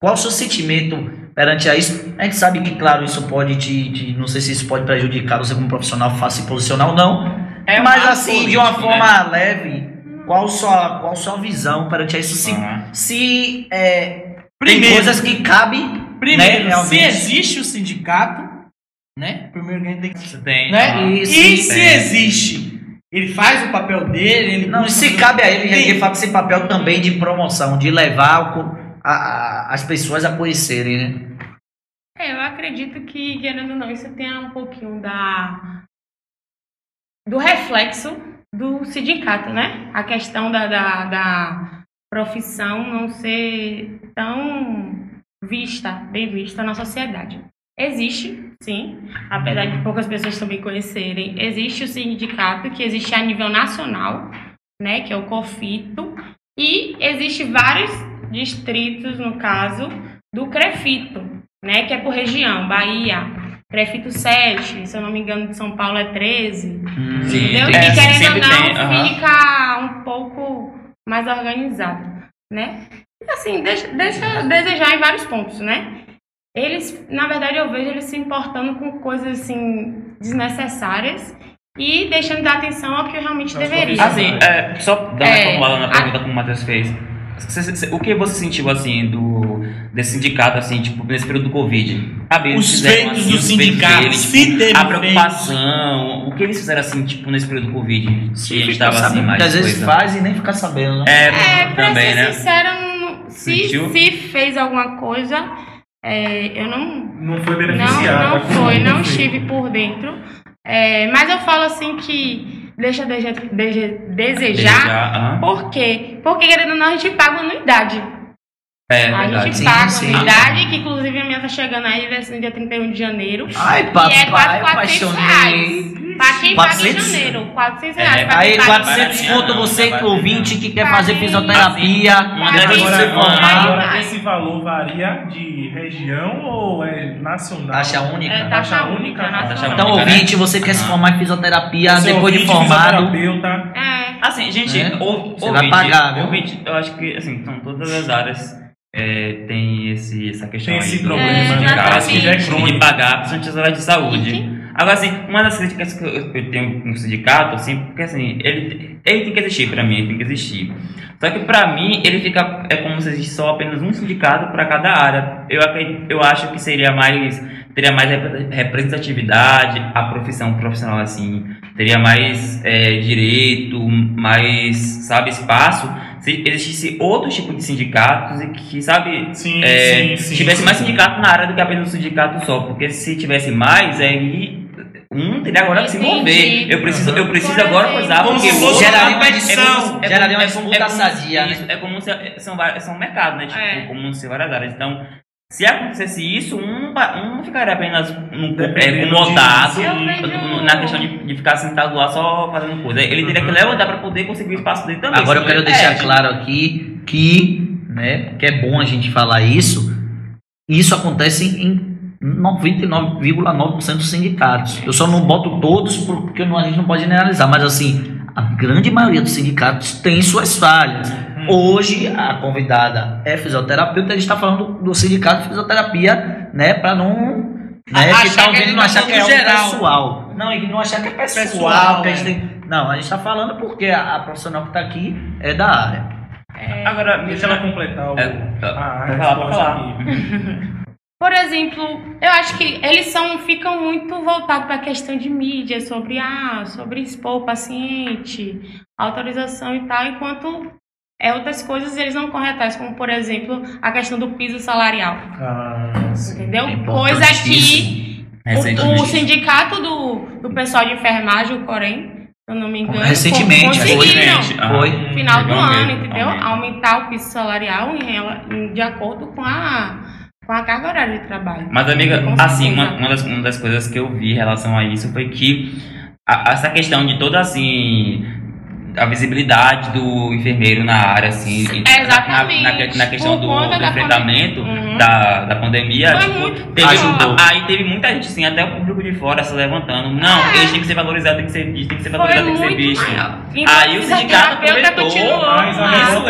Qual o seu sentimento perante a isso? A gente sabe que, claro, isso pode te. te- não sei se isso pode prejudicar você como profissional fácil se posicionar ou não. É Mas assim, de uma política, forma leve, qual sua, qual sua visão perante isso? Se, Aham. se é, tem Primeiro, coisas que cabem, primeiro né, realmente. se existe o sindicato, né? Primeiro que a gente tem que. Você tem. Né? aham. E E, se tem. existe, ele faz o papel dele, ele não, se cabe a ele, Tem- ele faz esse papel também de promoção, de levar o a- a- as pessoas a conhecerem, né? É, eu acredito que, querendo ou não, isso tenha um pouquinho da. do reflexo do sindicato, né? A questão da, da, da profissão não ser tão vista, bem vista na sociedade. Existe, sim, apesar de poucas pessoas também conhecerem, existe o sindicato que existe a nível nacional, né? Que é o COFITO, e existe vários distritos, no caso, do CREFITO, né, que é por região, Bahia, Crefito 7, se eu não me engano, de São Paulo é 13. Sim, Entendeu? é, e querendo ou sempre não, tem, fica um pouco mais organizado, né? E, assim, deixa, deixa a desejar em vários pontos, né? Eles, na verdade, eu vejo eles se importando com coisas, assim, desnecessárias e deixando de dar atenção ao que realmente deveria. Assim, é, só dar uma É, reformulada na a- pergunta que o Matheus fez. O que você sentiu, assim, do, desse sindicato, assim, tipo, nesse período do Covid? Sabe, Os feitos assim, do os feitos sindicato, deles, se teve a preocupação, o que eles fizeram, assim, tipo, nesse período do Covid? Se a gente tava, assim, Sabendo, mais porque às vezes coisa. faz e nem fica sabendo, né? É, É, pra também, ser né? sincera, não- se, Sentiu? se fez alguma coisa, é, eu não, Não foi não, beneficiada. não com- foi, não estive por dentro. É, mas eu falo assim que deixa dese- dese- desejar. Aham. Por quê? Porque querendo ou não, a gente paga anuidade. É, a verdade. gente Sim, paga sim. anuidade, que inclusive a minha tá chegando aí, vai ser no dia 31 de janeiro. Ai, e é papai, quase eu 400 apaixonei. reais. Pra quem paga em 400? janeiro, 400 É, reais. pra Aí, quem paga em 400 janeiro. conto, você que ouvinte que quer fazer fisioterapia, Agora- formar, Agora, esse valor varia de região ou é nacional? taxa única. É, Taxa taxa única, taxa nacional. Então, única, né? ouvinte, você quer se Aham. formar em fisioterapia, Você é depois de ouvinte, formado, fisioterapeuta, É. Assim, gente, Né? ou, Você vai pagar, ouvinte, eu acho que, assim, então, todas as áreas é, tem esse, essa questão tem aí esse do- problema, É, exatamente. Parece que já é de crônico. pagar, principalmente as áreas de saúde. Agora, assim, uma das críticas que eu, tenho com o sindicato, assim, porque assim, ele, ele tem que existir pra mim, ele tem que existir. Só que pra mim, ele fica, é como se existisse só apenas um sindicato pra cada área. Eu, acredito- eu acho que seria mais, teria mais repre- representatividade, a profissão profissional, assim, teria mais é, direito, mais, sabe, espaço, se existisse outro tipo de sindicatos e que, sabe, Sim, é, sim, sim. tivesse sim. mais sindicato na área do que apenas um sindicato só, porque se tivesse mais, aí um teria agora que se mover. Eu preciso, eu preciso agora exemplo. coisar, porque fosse hoje- uma é como- competição. é é Geraria uma disputa é sadia, né? isso, É como se são, são mercados, né? Tipo, É. como se várias áreas. Então, se acontecesse isso, um, um não ficaria apenas um, é, incomodado vejo- na questão de, de ficar sentado lá só fazendo coisa. Ele teria que levantar para poder conseguir o espaço dele também. Agora eu quero ele deixar claro aqui que, né, que é bom a gente falar isso. Isso acontece em 99,9% dos sindicatos. Eu só não boto todos porque a gente não pode generalizar, mas assim, a grande maioria dos sindicatos tem suas falhas. Hoje a convidada é fisioterapeuta, a gente está falando do sindicato de fisioterapia, né, para não né, Achar que tá que a ouvindo não tá achar que é geral. pessoal. Não, e não achar que é pessoal. Pessoal, porque a gente é. tem- Não, a gente está falando porque a, a profissional que está aqui é da área. Agora, Deixa ela completar o, É, a, a resposta falar. aqui. Por exemplo, eu acho que eles são, ficam muito voltados para a questão de mídia, sobre, ah, sobre expor o paciente, autorização e tal, enquanto é outras coisas eles não correm atrás, como por exemplo a questão do piso salarial. Ah, sim. Entendeu? É Coisa que o, o sindicato do, do pessoal de enfermagem, o Corém, se eu não me engano, Recentemente, conseguiram. Ah, Foi. no final do ano, entendeu? aumento. Aumentar o piso salarial em, de acordo com a, com a carga horária de trabalho. Mas, amiga, assim, uma, uma, das, uma das coisas que eu vi em relação a isso foi que a- essa questão de toda, assim, a visibilidade do enfermeiro na área, assim, Sim, na- exatamente. Na, na, na questão do, do enfrentamento. Uhum. da, da pandemia, tipo, muito teve, Ajudou. Aí teve muita gente, assim, até o público de fora se levantando. Não, É. eles têm que ser valorizados, tem que ser visto, tem que ser valorizado, tem que ser visto. Aí o sindicato aproveitou,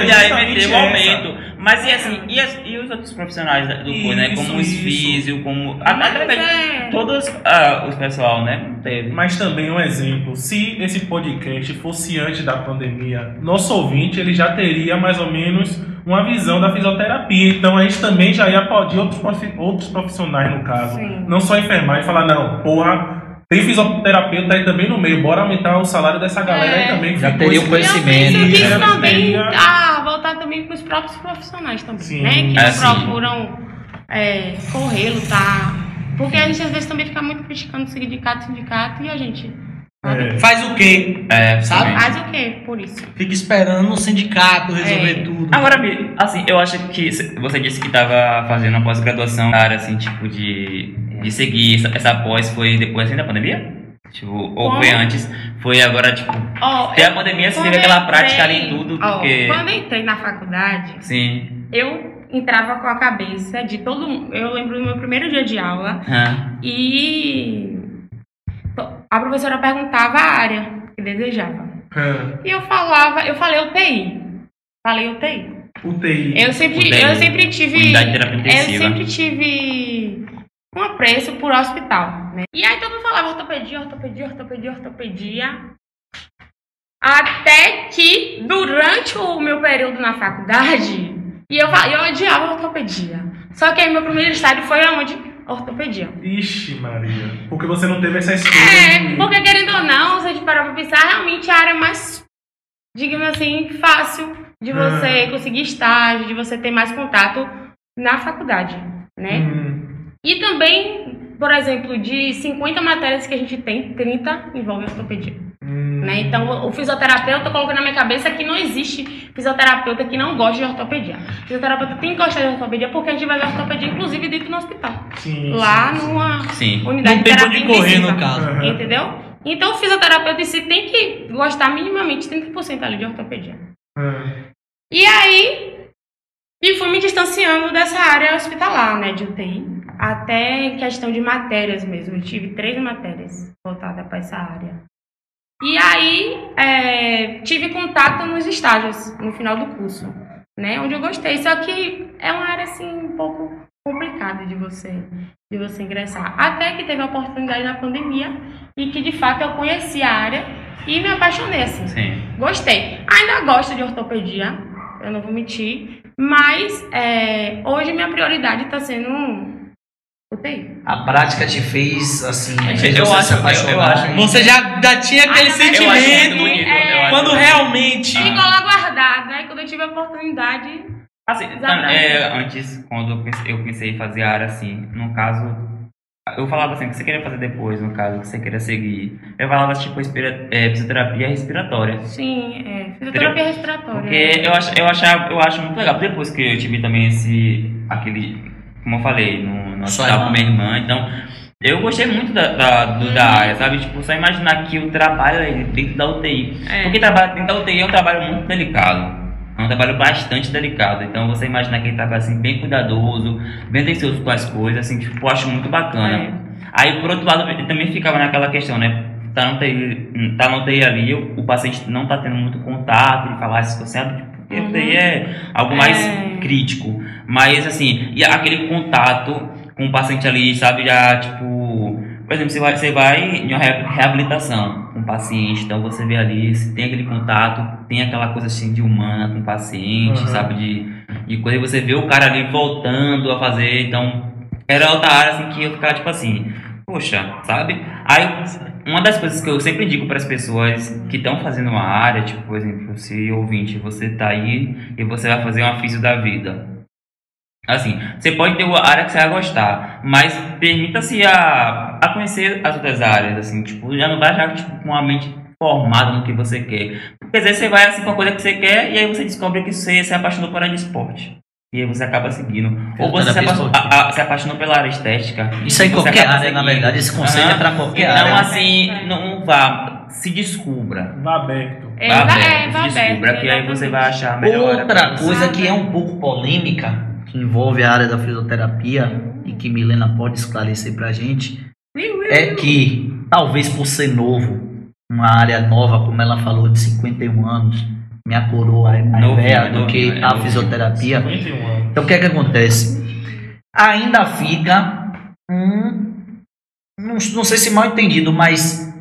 e aí meteu o essa. aumento. Mas e assim, e, as- e os outros profissionais do coisa, né? Isso, Como os isso. físio, como. Mas Até é. todos ah, os pessoal, né? Teve. Mas também um exemplo, se esse podcast fosse antes da pandemia, nosso ouvinte ele já teria mais ou menos uma visão da fisioterapia. Então a gente também já ia aplaudir outros, profi- outros profissionais no caso. Sim. Não só enfermagem, falar, não, porra, tem fisioterapeuta aí também no meio, bora aumentar o salário dessa galera É. aí também. Já teria o conhecimento. Isso também tá voltado também para os próprios profissionais também, Sim. né? Que É, procuram é, correr, lutar. Porque a gente às vezes também fica muito criticando sindicato, sindicato e a gente? É. Faz o quê? É, Sabe? faz o quê por isso? Fica esperando o sindicato resolver É. tudo. Agora, Bi, assim, eu acho que você disse que estava fazendo uma pós-graduação na área, assim, tipo, de, de seguir essa, essa pós, foi depois assim da pandemia? Tipo, ou Como? foi antes? Foi agora, tipo, Ó, tem a pandemia, você teve aquela prática ali em tudo, porque... quando eu entrei na faculdade, Sim. eu entrava com a cabeça de todo mundo. Eu lembro do meu primeiro dia de aula Ah, e a professora perguntava a área que desejava. Ah, E eu falava, eu falei UTI. Falei UTI. UTI. Eu sempre, UTI, eu sempre tive. Eu sempre tive um apreço por hospital, né? E aí todo mundo falava ortopedia, ortopedia, ortopedia, ortopedia. Até que durante o meu período na faculdade, e eu, eu odiava ortopedia. Só que aí meu primeiro estágio foi aonde? Ortopedia. Ixi, Maria. Porque você não teve essa escolha. É, de- porque querendo ou não, se a gente parar pra pensar, realmente a área mais, digamos assim, fácil de você conseguir estágio, de você ter mais contato na faculdade, né? Hum, E também, por exemplo, de 50 matérias que a gente tem, 30 envolvem ortopedia. Hum. Né? Então, o fisioterapeuta colocou na minha cabeça que não existe fisioterapeuta que não goste de ortopedia. O fisioterapeuta tem que gostar de ortopedia porque a gente vai ver ortopedia, inclusive, dentro do hospital. Sim, Lá sim, numa sim. unidade Não de tem pra terapia onde correr, no caso. Aham. Entendeu? Então, o fisioterapeuta em si tem que gostar minimamente 30% ali de ortopedia. Ah, E aí, e fui me distanciando dessa área hospitalar, né, de UTI, até em questão de matérias mesmo. Eu tive três matérias voltadas para essa área. E aí, é, tive contato nos estágios, no final do curso, né, onde eu gostei. Só que é uma área, assim, um pouco complicada de você, de você ingressar. Até que teve a oportunidade na pandemia e que, de fato, eu conheci a área e me apaixonei, assim. Sim. Gostei. Ainda gosto de ortopedia, eu não vou mentir. Mas é, hoje minha prioridade está sendo UTI. A prática te fez, assim, Eu fez você acho- se eu- eu acho- Você já, já tinha aquele Ah, muito sentimento bonito. acho quando realmente. Ficou lá guardado, aí quando eu tive a oportunidade. Assim, é, antes, quando eu pensei, eu pensei em fazer área assim, no caso, eu falava assim, o que você queria fazer depois, no caso, o que você queria seguir. Eu falava tipo respira- é, fisioterapia respiratória. Sim, é, fisioterapia respiratória. Porque eu acho, eu, achava, eu acho muito legal. Depois que eu tive também esse. aquele. Como eu falei, no, no hospital com minha irmã, então. Eu gostei muito da, da, do- da Uhum. área, sabe? Tipo, só imaginar que o trabalho é dentro da UTI. É. Porque trabalho dentro da UTI é um trabalho muito delicado. É um trabalho bastante delicado. Então você imaginar aquele trabalho assim, bem cuidadoso, bem atencioso com as coisas, assim, tipo, eu acho muito bacana. É. Aí, por outro lado, eu também ficava naquela questão, né? Tá no TI, tá no TI ali, o, o paciente não tá tendo muito contato, ele fala, ah, se você abre, porque Uhum. TI é algo mais É. crítico. Mas, assim, e aquele contato com o paciente ali, sabe, já, tipo... Por exemplo, você vai, você vai em uma re- reabilitação com o paciente, então você vê ali, se tem aquele contato, tem aquela coisa assim de humana com o paciente, Uhum. sabe, de, de coisa, e você vê o cara ali voltando a fazer, então era outra área assim que eu ficava tipo assim, poxa, sabe? Aí uma das coisas que eu sempre digo para as pessoas que estão fazendo uma área, tipo, por exemplo, se ouvinte, você tá aí e você vai fazer uma físio da vida. Assim, você pode ter uma área que você vai gostar, mas permita-se a, a conhecer as outras áreas, assim, tipo, já não vai já tipo, com a mente formada no que você quer. Porque às vezes você vai assim com a coisa que você quer e aí você descobre que você se apaixonou por área de esporte. E aí você acaba seguindo. Ou você se apaixonou, a- a- se apaixonou pela área estética. Isso é em qualquer área, na seguindo. verdade. Esse conselho Aham. é pra qualquer Então, área. assim, É. não vá, se descubra. Vá aberto. É, Vá vai- aberto, é, vai se aberto, descubra, que aí você vai achar a melhor Outra coisa que é um pouco polêmica, que envolve a área da fisioterapia e que Milena pode esclarecer pra gente, é que talvez por ser novo, uma área nova, como ela falou, de 51 anos, minha coroa é mais velha do que é a novinho. fisioterapia. 51 anos. Então o que é que acontece? Ainda fica um. Não, não sei se mal entendido, mas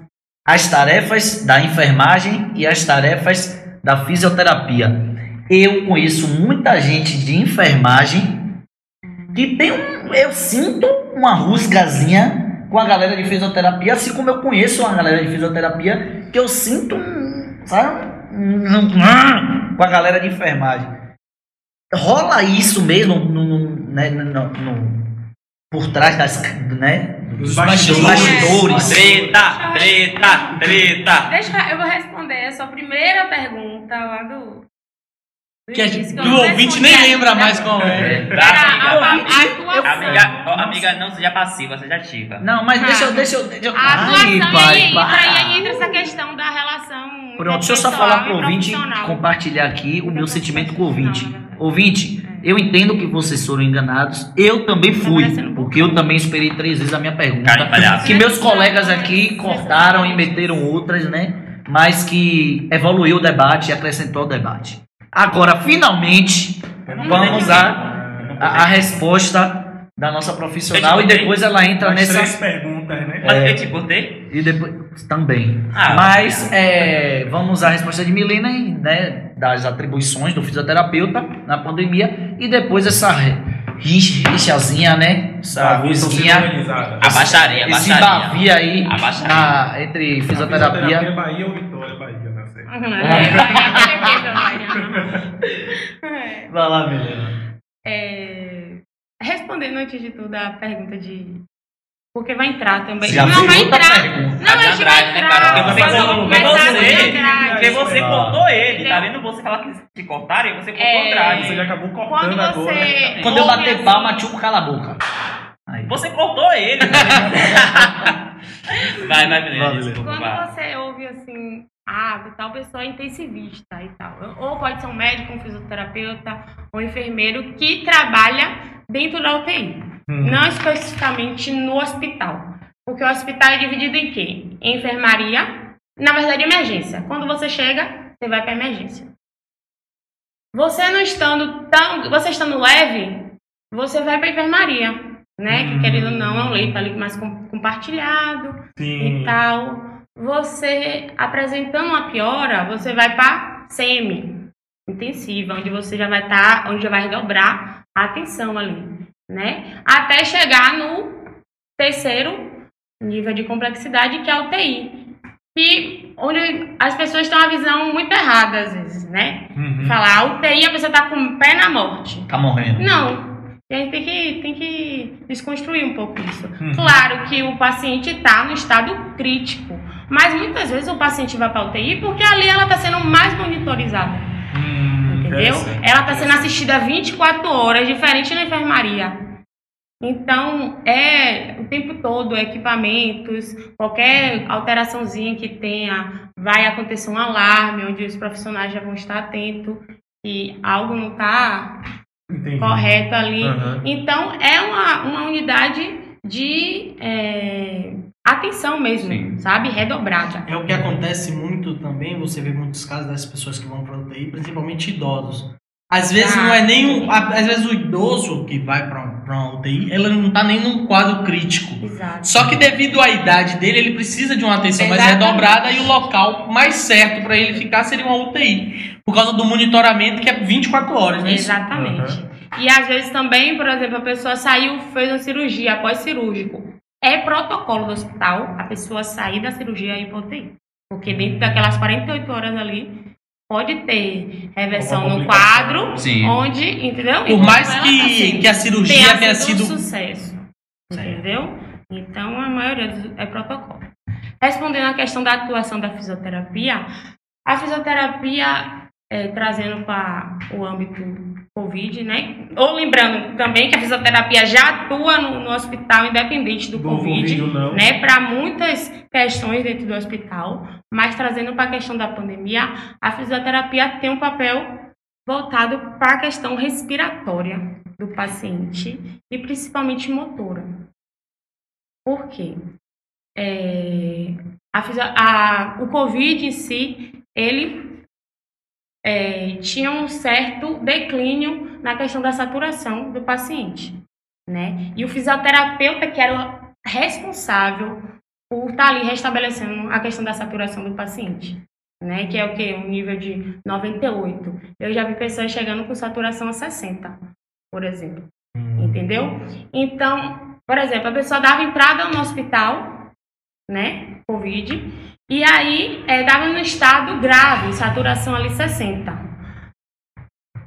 as tarefas da enfermagem e as tarefas da fisioterapia. Eu conheço muita gente de enfermagem que tem um. Eu sinto uma rusgazinha com a galera de fisioterapia, assim como eu conheço uma galera de fisioterapia que eu sinto um. Sabe? Com a galera de enfermagem rola isso mesmo no, no- né, no- no- por trás das né, Os dos bastidores. bastidores. Treta, treta, treta. Deixa eu vou responder a sua primeira pergunta lá do. Do Que a gente, eu que não o ouvinte nem lembra ainda. mais qual é. Era a, a, a atuação. Amiga, ó, amiga, não seja passiva, seja ativa. Não, mas deixa eu, Ah, deixa eu, deixa eu. A atuação, Ai, e pai, aí, entra, aí entra essa questão da relação. Pronto, deixa eu só falar pro ouvinte compartilhar aqui o meu sentimento com o ouvinte. Ouvinte, eu entendo que vocês foram enganados. Eu também fui, parecendo um porque eu também esperei três vezes a minha pergunta. Que meus colegas aqui cortaram e meteram outras, né? Mas que evoluiu o debate e acrescentou o debate. Agora, finalmente, vamos a, a, a resposta da nossa profissional e depois ela entra As nessa. três perguntas, né? Mas eu te cortei? E depois também. Ah, Mas é, vamos à resposta de Milena, e, né, das atribuições do fisioterapeuta na pandemia e depois essa ri- rixazinha, né? Essa risquinha, organizada. A baixaria, a esse baixaria. bavia aí A baixaria. na- entre fisioterapia. Bahia ou Vitória, Bahia. É, vai, lá, Milena. É, respondendo antes de tudo a pergunta de. Porque vai entrar também. Já não, vai entrar. pergunta. Não, a gente vai entrar. Porque você, porque você, entrar. porque você cortou ele, tá Não. vendo? Você falar que te cortaram e você cortou É. atrás. Você já acabou Quando cortando agora. você. Quando eu bater assim- palma, tchuco, cala a boca. Aí. Você cortou ele. vai, vai, Vai, desculpa. Quando você ouve assim, ah, tal pessoa é intensivista e tal. Ou pode ser um médico, um fisioterapeuta, ou um enfermeiro que trabalha dentro da UTI. Hum. Não especificamente no hospital. Porque o hospital é dividido em quê? Em enfermaria, na verdade emergência. Quando você chega, você vai para emergência. Você não estando tão, você estando leve, você vai para enfermaria, né? Que Hum. querendo ou não, é um leito ali mais com- compartilhado Sim. e tal. Você apresentando uma piora, você vai para semi intensiva, onde você já vai estar, onde já vai redobrar a atenção ali, né? Até chegar no terceiro nível de complexidade, que é a UTI. E onde as pessoas têm uma visão muito errada, às vezes, né? Uhum. Falar, a UTI a pessoa tá com o pé na morte. Tá morrendo. Não. E a gente tem que, tem que desconstruir um pouco isso. Uhum. Claro que o paciente está no estado crítico, mas muitas vezes o paciente vai para UTI porque ali ela está sendo mais monitorizada, Hum, entendeu? Ela está sendo assistida 24 horas, diferente na enfermaria. Então, é o tempo todo, equipamentos, qualquer alteraçãozinha que tenha, vai acontecer um alarme, onde os profissionais já vão estar atentos que algo não está correto ali. Aham. Então, é uma, uma unidade de é, atenção mesmo, Sim. sabe? Redobrada. É o que acontece muito também, você vê muitos casos das pessoas que vão para UTI, principalmente idosos. Às vezes Ah, não é nem um, às vezes o idoso que vai para uma UTI, ele não tá nem num quadro crítico. Exato. Só que devido à idade dele, ele precisa de uma atenção mais Exatamente. redobrada e o local mais certo para ele ficar seria uma UTI, por causa do monitoramento que é 24 horas, né? Exatamente. E às vezes também, por exemplo, a pessoa saiu, fez uma cirurgia após cirúrgico. É protocolo do hospital a pessoa sair da cirurgia e ir para UTI. Porque dentro daquelas 48 horas ali, pode ter reversão no quadro, Sim. onde, entendeu? Por Enquanto mais que, tá assim, que a cirurgia tenha tenha sido sido um sucesso. Certo. Entendeu? Então, a maioria é protocolo. Respondendo à questão da atuação da fisioterapia, a fisioterapia, é, trazendo para o âmbito Covid, né? Ou lembrando também que a fisioterapia já atua no, no hospital, independente do, Do Covid, né? Para muitas questões dentro do hospital, mas trazendo para a questão da pandemia, a fisioterapia tem um papel voltado para a questão respiratória do paciente e principalmente motora. Por quê? É, a a- o Covid em si, ele é, tinha um certo declínio na questão da saturação do paciente, né? E o fisioterapeuta que era responsável por estar ali restabelecendo a questão da saturação do paciente, né? Que é o que? Um nível de 98. Eu já vi pessoas chegando com saturação a 60, por exemplo. Hum. Entendeu? Então, por exemplo, a pessoa dava entrada no hospital, né? Covid, e aí é, dava no estado grave, saturação ali 60.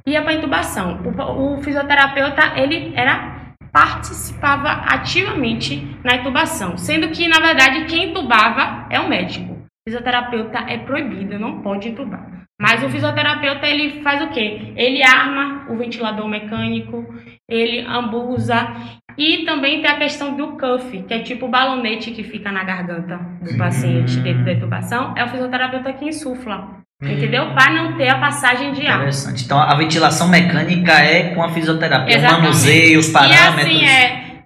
Ia para intubação. O, o fisioterapeuta, ele era participava ativamente na intubação, sendo que, na verdade, quem intubava é o médico. O fisioterapeuta é proibido, não pode intubar. Mas o fisioterapeuta, ele faz o quê? Ele arma o ventilador mecânico, ele ambusa e também tem a questão do cuff, que é tipo o balonete que fica na garganta do Sim. paciente dentro da intubação. É o fisioterapeuta que insufla, entendeu? Para não ter a passagem de ar. Interessante. Então a ventilação mecânica é com a fisioterapia. O Exatamente. manuseio, os parâmetros. E assim, é,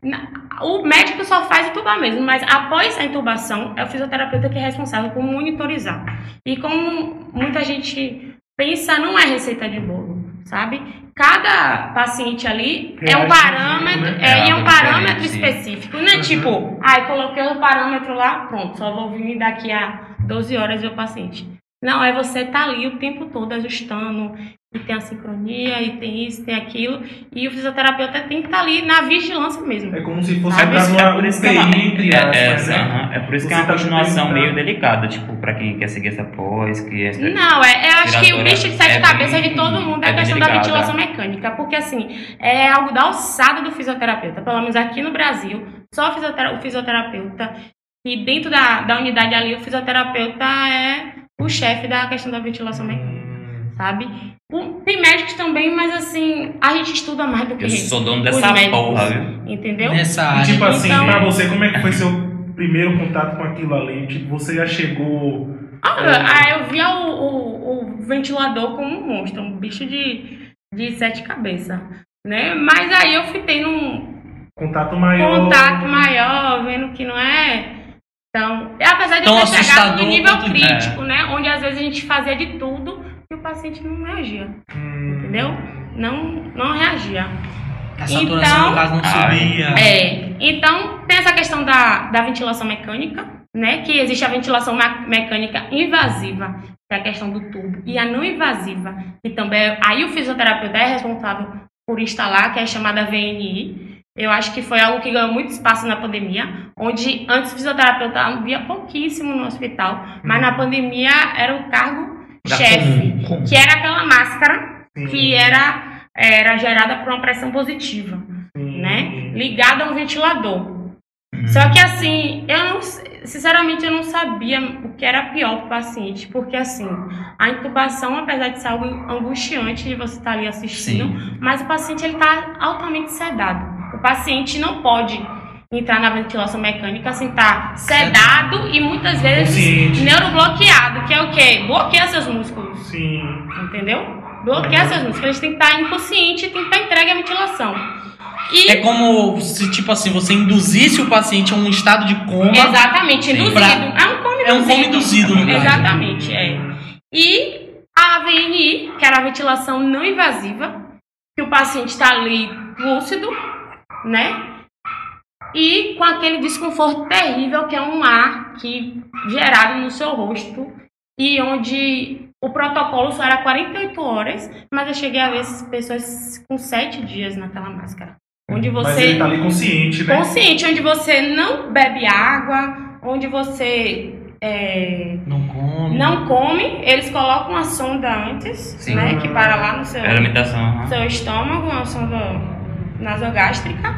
o médico só faz intubar mesmo, mas após a intubação, é o fisioterapeuta que é responsável por monitorizar. E como muita gente pensa, não é receita de bolo, sabe? Cada paciente ali é um Reage parâmetro, né? é, É e é um parâmetro específico. Não é Uhum. tipo, ai, coloquei o parâmetro lá, pronto, só vou vir daqui a 12 horas ver o paciente. Não, é você tá ali o tempo todo ajustando, e tem a sincronia, e tem isso, tem aquilo, e o fisioterapeuta tem que estar ali na vigilância mesmo. É como se fosse É É por entrar isso, é por isso que é uma, entre é, aspas, é, né? é por isso que é uma tá continuação meio delicada, tipo, pra quem quer seguir essa pós, que é... Não, é, eu acho que o bicho de sete é cabeças de todo mundo é a é questão da delicada. ventilação mecânica, porque assim, é algo da alçada do fisioterapeuta, pelo menos aqui no Brasil, só o fisioterapeuta, e dentro da, da unidade ali, o fisioterapeuta é o chefe da questão da ventilação mecânica, Hum. sabe? Tem médicos também, mas assim, a gente estuda mais do que Eu sou dono dessa médicos, porra, viu? Entendeu? nessa E área. tipo assim, Então- pra você, como é que foi seu primeiro contato com aquilo ali? Tipo, você já chegou. Ah, ah, eu via o, o- o ventilador como um monstro, um bicho de, de sete cabeças, né? Mas aí eu fiquei num Contato maior. contato maior, vendo que não é tão... Apesar de Tão ter chegado no nível quanto- crítico, né? Onde às vezes a gente fazia de tudo e o paciente não reagia, Hum. entendeu? Não, não reagia. A saturação, Então- no caso, não subia. É, então tem essa questão da, da ventilação mecânica, né? Que existe a ventilação mecânica invasiva, que é a questão do tubo, e a não invasiva, que também é- aí o fisioterapeuta é responsável por instalar, que é a chamada VNI, Eu acho que foi algo que ganhou muito espaço na pandemia, onde antes o fisioterapeuta via pouquíssimo no hospital, mas na pandemia era o cargo Era chefe, comum. que era aquela máscara Sim, que era, era gerada por uma pressão positiva, sim. né? Ligada a um ventilador. Hum. Só que assim, eu não, sinceramente eu não sabia o que era pior para o paciente, porque assim, a intubação, apesar de ser algo angustiante de você estar ali assistindo, Sim. mas o paciente ele está altamente sedado. O paciente não pode entrar na ventilação mecânica sem estar sedado e muitas vezes Consciente. neurobloqueado, que é o quê? Bloqueia seus músculos, Sim. entendeu? Bloqueia seus músculos. Eles têm que estar inconsciente e tem que estar entregue à ventilação. E É como se, tipo assim, você induzisse o paciente a um estado de coma. Exatamente, induzido. Pra- É um come É um come induzido, no caso. Exatamente, é. E a VNI, que era a ventilação não invasiva, que o paciente está ali lúcido, né? E com aquele desconforto terrível que é um ar que gerado no seu rosto e onde o protocolo só era 48 horas, mas eu cheguei a ver essas pessoas com 7 dias naquela máscara. Onde Mas você ele tá ali consciente, né? consciente, onde você não bebe água, onde você é, Não come. não come, eles colocam uma sonda antes, Sim. né, que para lá no seu, É alimentação. seu estômago, uma sonda nasogástrica,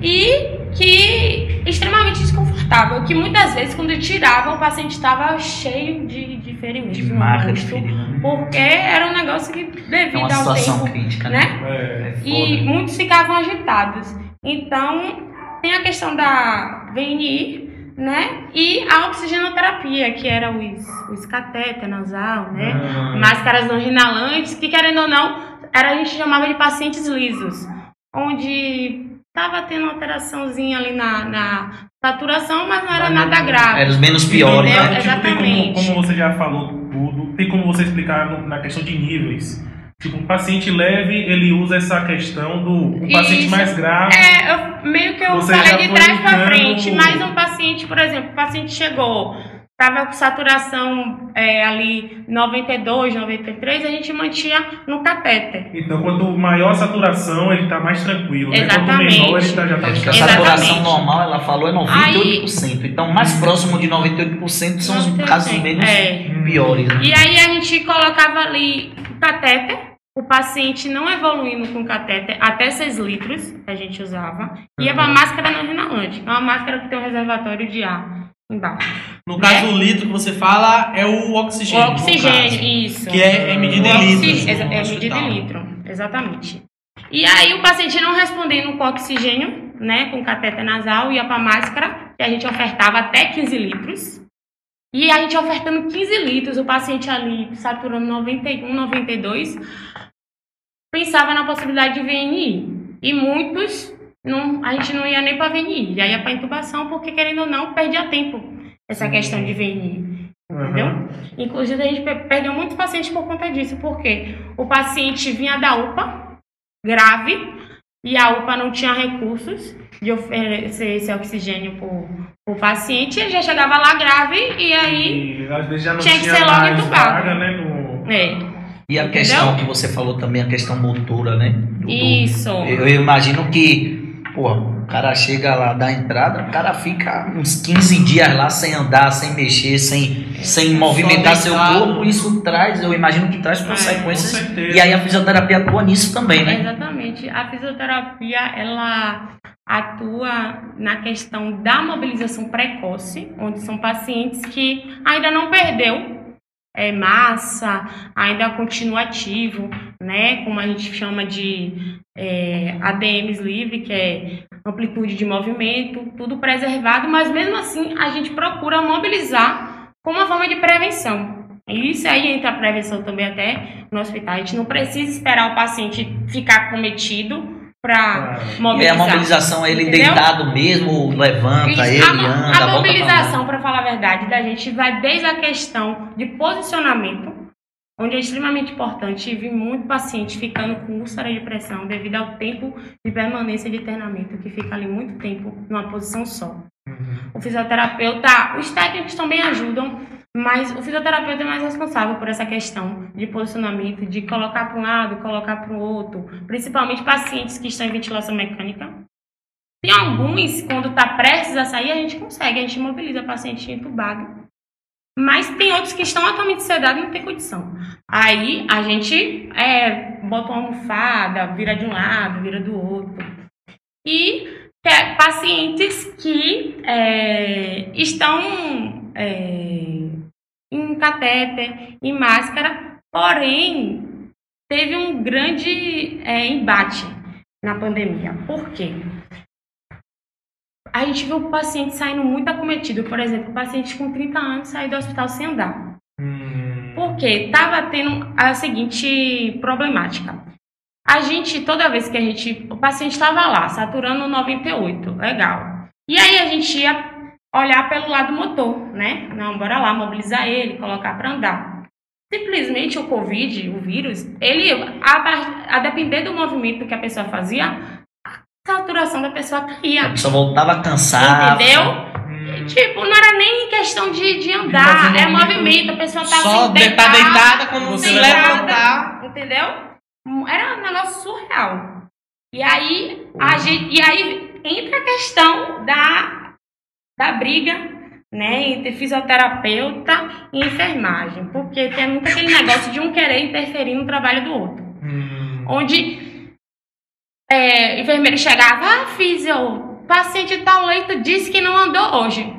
e que extremamente desconfortável, que muitas vezes quando tirava o paciente estava cheio de, de ferimentos De marca de né? porque era um negócio que É devido uma ao situação tempo, crítica, né? né? É. É foda. e muitos ficavam agitados. Então, tem a questão da VNI, né? E a oxigenoterapia, que era os, os catéter nasal, né? Ah. Máscaras não inalantes, que querendo ou não, era, a gente chamava de pacientes lisos, onde estava tendo uma alteraçãozinha ali na, na saturação, mas não era Mas nada não- grave. Era os menos piores, né? Tipo, tem como, Exatamente. como você já falou tudo, tem como você explicar no- na questão de níveis. Tipo, um paciente leve, ele usa essa questão do um paciente Isso. mais grave. É, eu- meio que eu falei de trás ligando- frente, mas um paciente, por exemplo, o paciente chegou, tava com saturação é, ali 92, 93, a gente mantinha no catéter. Então, quanto maior a saturação, ele tá mais tranquilo. Né? Quanto Exatamente. menor, ele tá, já tá É porque a Exatamente. saturação normal, ela falou, é 98%. Então, mais próximo de 98% são os 98%. casos menos É. piores, né? E aí a gente colocava ali o catéter, o paciente não evoluindo com catéter até 6 litros, a gente usava, e ia pra máscara não inalante, que é uma máscara que tem um reservatório de ar embaixo. No caso, o litro que você fala é o O oxigênio. no oxigênio, caso. isso. Que é, é medido O em litros. É hospital. em litro, exatamente. E aí o paciente não respondendo com oxigênio, né, com cateter nasal, ia para máscara, que a gente ofertava até 15 litros. E a gente ofertando 15 litros, o paciente ali saturando 91, 92, pensava na possibilidade de VNI. E muitos, não, a gente não ia nem para VNI, já ia para intubação, porque querendo ou não, perdia tempo essa questão de VNI. Entendeu? Uhum. Inclusive, a gente pe- perdeu muitos pacientes por conta disso, porque o paciente vinha da UPA, grave, e a UPA não tinha recursos de oferecer esse oxigênio para o paciente, ele já chegava lá grave, e aí. E às vezes já não Tinha que tinha ser logo entubado. vaga, né? No... É, E a Entendeu? questão que você falou também, a questão motora, né? Do- do- isso. Eu, eu imagino que, pô, o cara chega lá da entrada, o cara fica uns 15 dias lá sem andar, sem mexer, sem, sem movimentar seu corpo. Isso traz, eu imagino que traz É, consequências. certeza. E aí a fisioterapia atua nisso também, né? Exatamente. A fisioterapia, ela atua na questão da mobilização precoce, onde são pacientes que ainda não perdeu é, massa, ainda continua ativo, né? Como a gente chama de é, ADMs livre, que é amplitude de movimento, tudo preservado, mas mesmo assim a gente procura mobilizar como uma forma de prevenção. E Isso aí entra a prevenção também até no hospital. A gente não precisa esperar o paciente ficar cometido para Ah, E aí a mobilizar. mobilização, ele Entendeu? deitado mesmo, levanta, Isso, ele a, anda, a mobilização, para falar a verdade, da gente vai desde a questão de posicionamento, onde é extremamente importante e vi muito paciente ficando com úlcera de pressão devido ao tempo de permanência de internamento, que fica ali muito tempo numa posição só. O fisioterapeuta, os técnicos também ajudam, mas o fisioterapeuta é mais responsável por essa questão de posicionamento, de colocar para um lado, colocar para o outro, principalmente pacientes que estão em ventilação mecânica, Tem alguns, quando está prestes a sair, a gente consegue, a gente mobiliza o paciente entubado. Mas tem outros que estão altamente sedados e não tem condição. Aí a gente é, bota uma almofada, vira de um lado, vira do outro. E é, pacientes que é, estão é, em catéter, em máscara, porém teve um grande é, embate na pandemia. Por quê? A gente viu o paciente saindo muito acometido. Por exemplo, o paciente com 30 anos saiu do hospital sem andar. Hum. Porque estava tendo a seguinte problemática. A gente, toda vez que a gente. O paciente estava lá, saturando 98, legal. E aí a gente ia olhar pelo lado motor, né? Não, bora lá, mobilizar ele, colocar para andar. Simplesmente o Covid, o vírus, ele, a, a depender do movimento que a pessoa fazia, a saturação da pessoa A caía. pessoa voltava cansada. Entendeu? Hum. Tipo, não era nem questão de, de andar, é movimento. movimento, a pessoa tá Só assim, tá deitada quando você levantar. Entendeu? Era um negócio surreal. E aí, a gente, e aí entra a questão da, da briga né, entre fisioterapeuta e enfermagem. Porque tem muito aquele negócio de um querer interferir no trabalho do outro. Hum. Onde é, enfermeiro chegava, ah, fisio, paciente de tal leito disse que não andou hoje.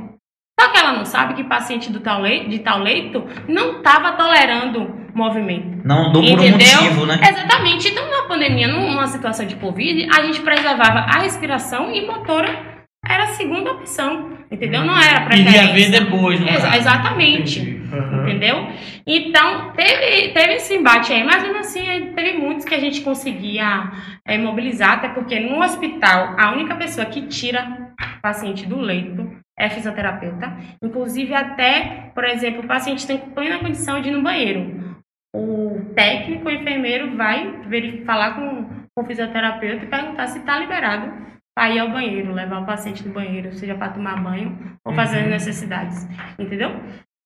Só que ela não sabe que paciente do tal leito, de tal leito não estava tolerando movimento. Não andou por um motivo, né? Exatamente. Então, na pandemia, numa situação de Covid, a gente preservava a respiração e motora era a segunda opção. Entendeu? Não era Iria preferência. ver depois, no Ex- exatamente. Aham. Entendeu? Então, teve, teve esse embate aí, mas mesmo assim, teve muitos que a gente conseguia eh, mobilizar, até porque no hospital, a única pessoa que tira o paciente do leito é fisioterapeuta. Inclusive, até, por exemplo, o paciente tem plena condição de ir no banheiro. O técnico, o enfermeiro, vai veri- falar com, com o fisioterapeuta e perguntar se está liberado para ir ao banheiro, levar o paciente no banheiro, seja para tomar banho ou fazer as necessidades. Entendeu?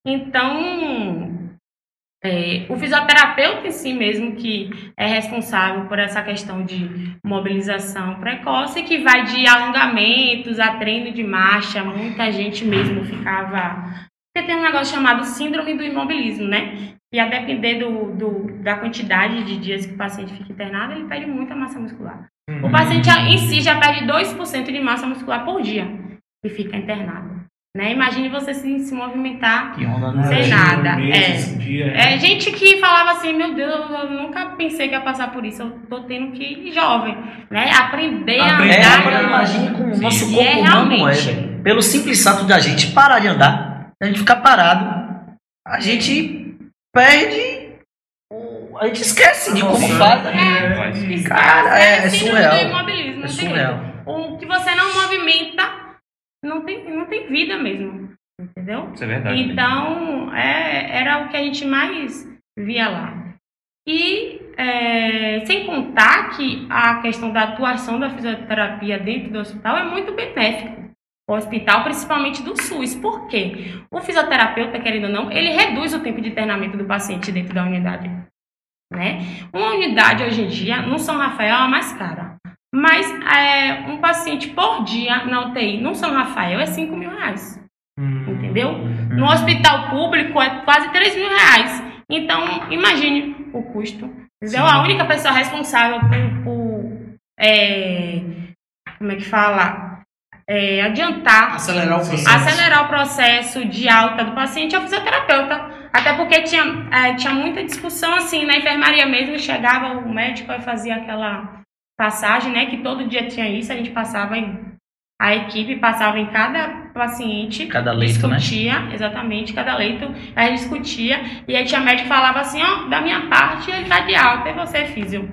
Então, é, o fisioterapeuta em si mesmo que é responsável por essa questão de mobilização precoce, que vai de alongamentos a treino de marcha, muita gente mesmo ficava... Porque tem um negócio chamado síndrome do imobilismo, né? E a depender do, do- da quantidade de dias que o paciente fica internado, ele perde muita massa muscular. O paciente em si já perde 2% de massa muscular por dia que fica internado. Né? Imagine você se, se movimentar Que onda, né? Sem nada, meses, dia, é, gente que falava assim, meu Deus, eu nunca pensei que ia passar por isso, eu tô tendo que ir jovem, né? Aprender a Aprender É, andar. agora no- imagine como o nosso E corpo é humano é. Pelo simples fato de a gente parar de andar, a gente ficar parado, a gente perde. A gente esquece de como faz. né? é, Faz. e- Cara, é, é surreal. do imobilismo, É surreal. O que você não movimenta, não tem, não tem vida mesmo, entendeu? Isso é verdade. Então, é, era o que a gente mais via lá. E é, sem contar que a questão da atuação da fisioterapia dentro do hospital é muito benéfico. O hospital, principalmente do SUS. Por quê? O fisioterapeuta, querendo ou não, ele reduz o tempo de internamento do paciente dentro da unidade. Né? Uma unidade hoje em dia, no São Rafael, é a mais cara. Mas é, um paciente por dia na UTI no São Rafael é 5 mil reais. Hum. Entendeu? No hospital público é quase 3 mil reais. Então, imagine o custo. Entendeu? Sim. A única pessoa responsável por, por, é, como é que fala? É, adiantar, Acelerar o processo. acelerar o processo de alta do paciente é o fisioterapeuta. Até porque tinha, é, tinha muita discussão assim na enfermaria mesmo. Chegava o médico e fazia aquela passagem, né? Que todo dia tinha isso. A gente passava em. A equipe passava em cada paciente Cada leito, né? discutia, exatamente, cada leito, a gente discutia, e aí tinha médico que falava assim, ó, da minha parte ele tá de alta, e você, físio.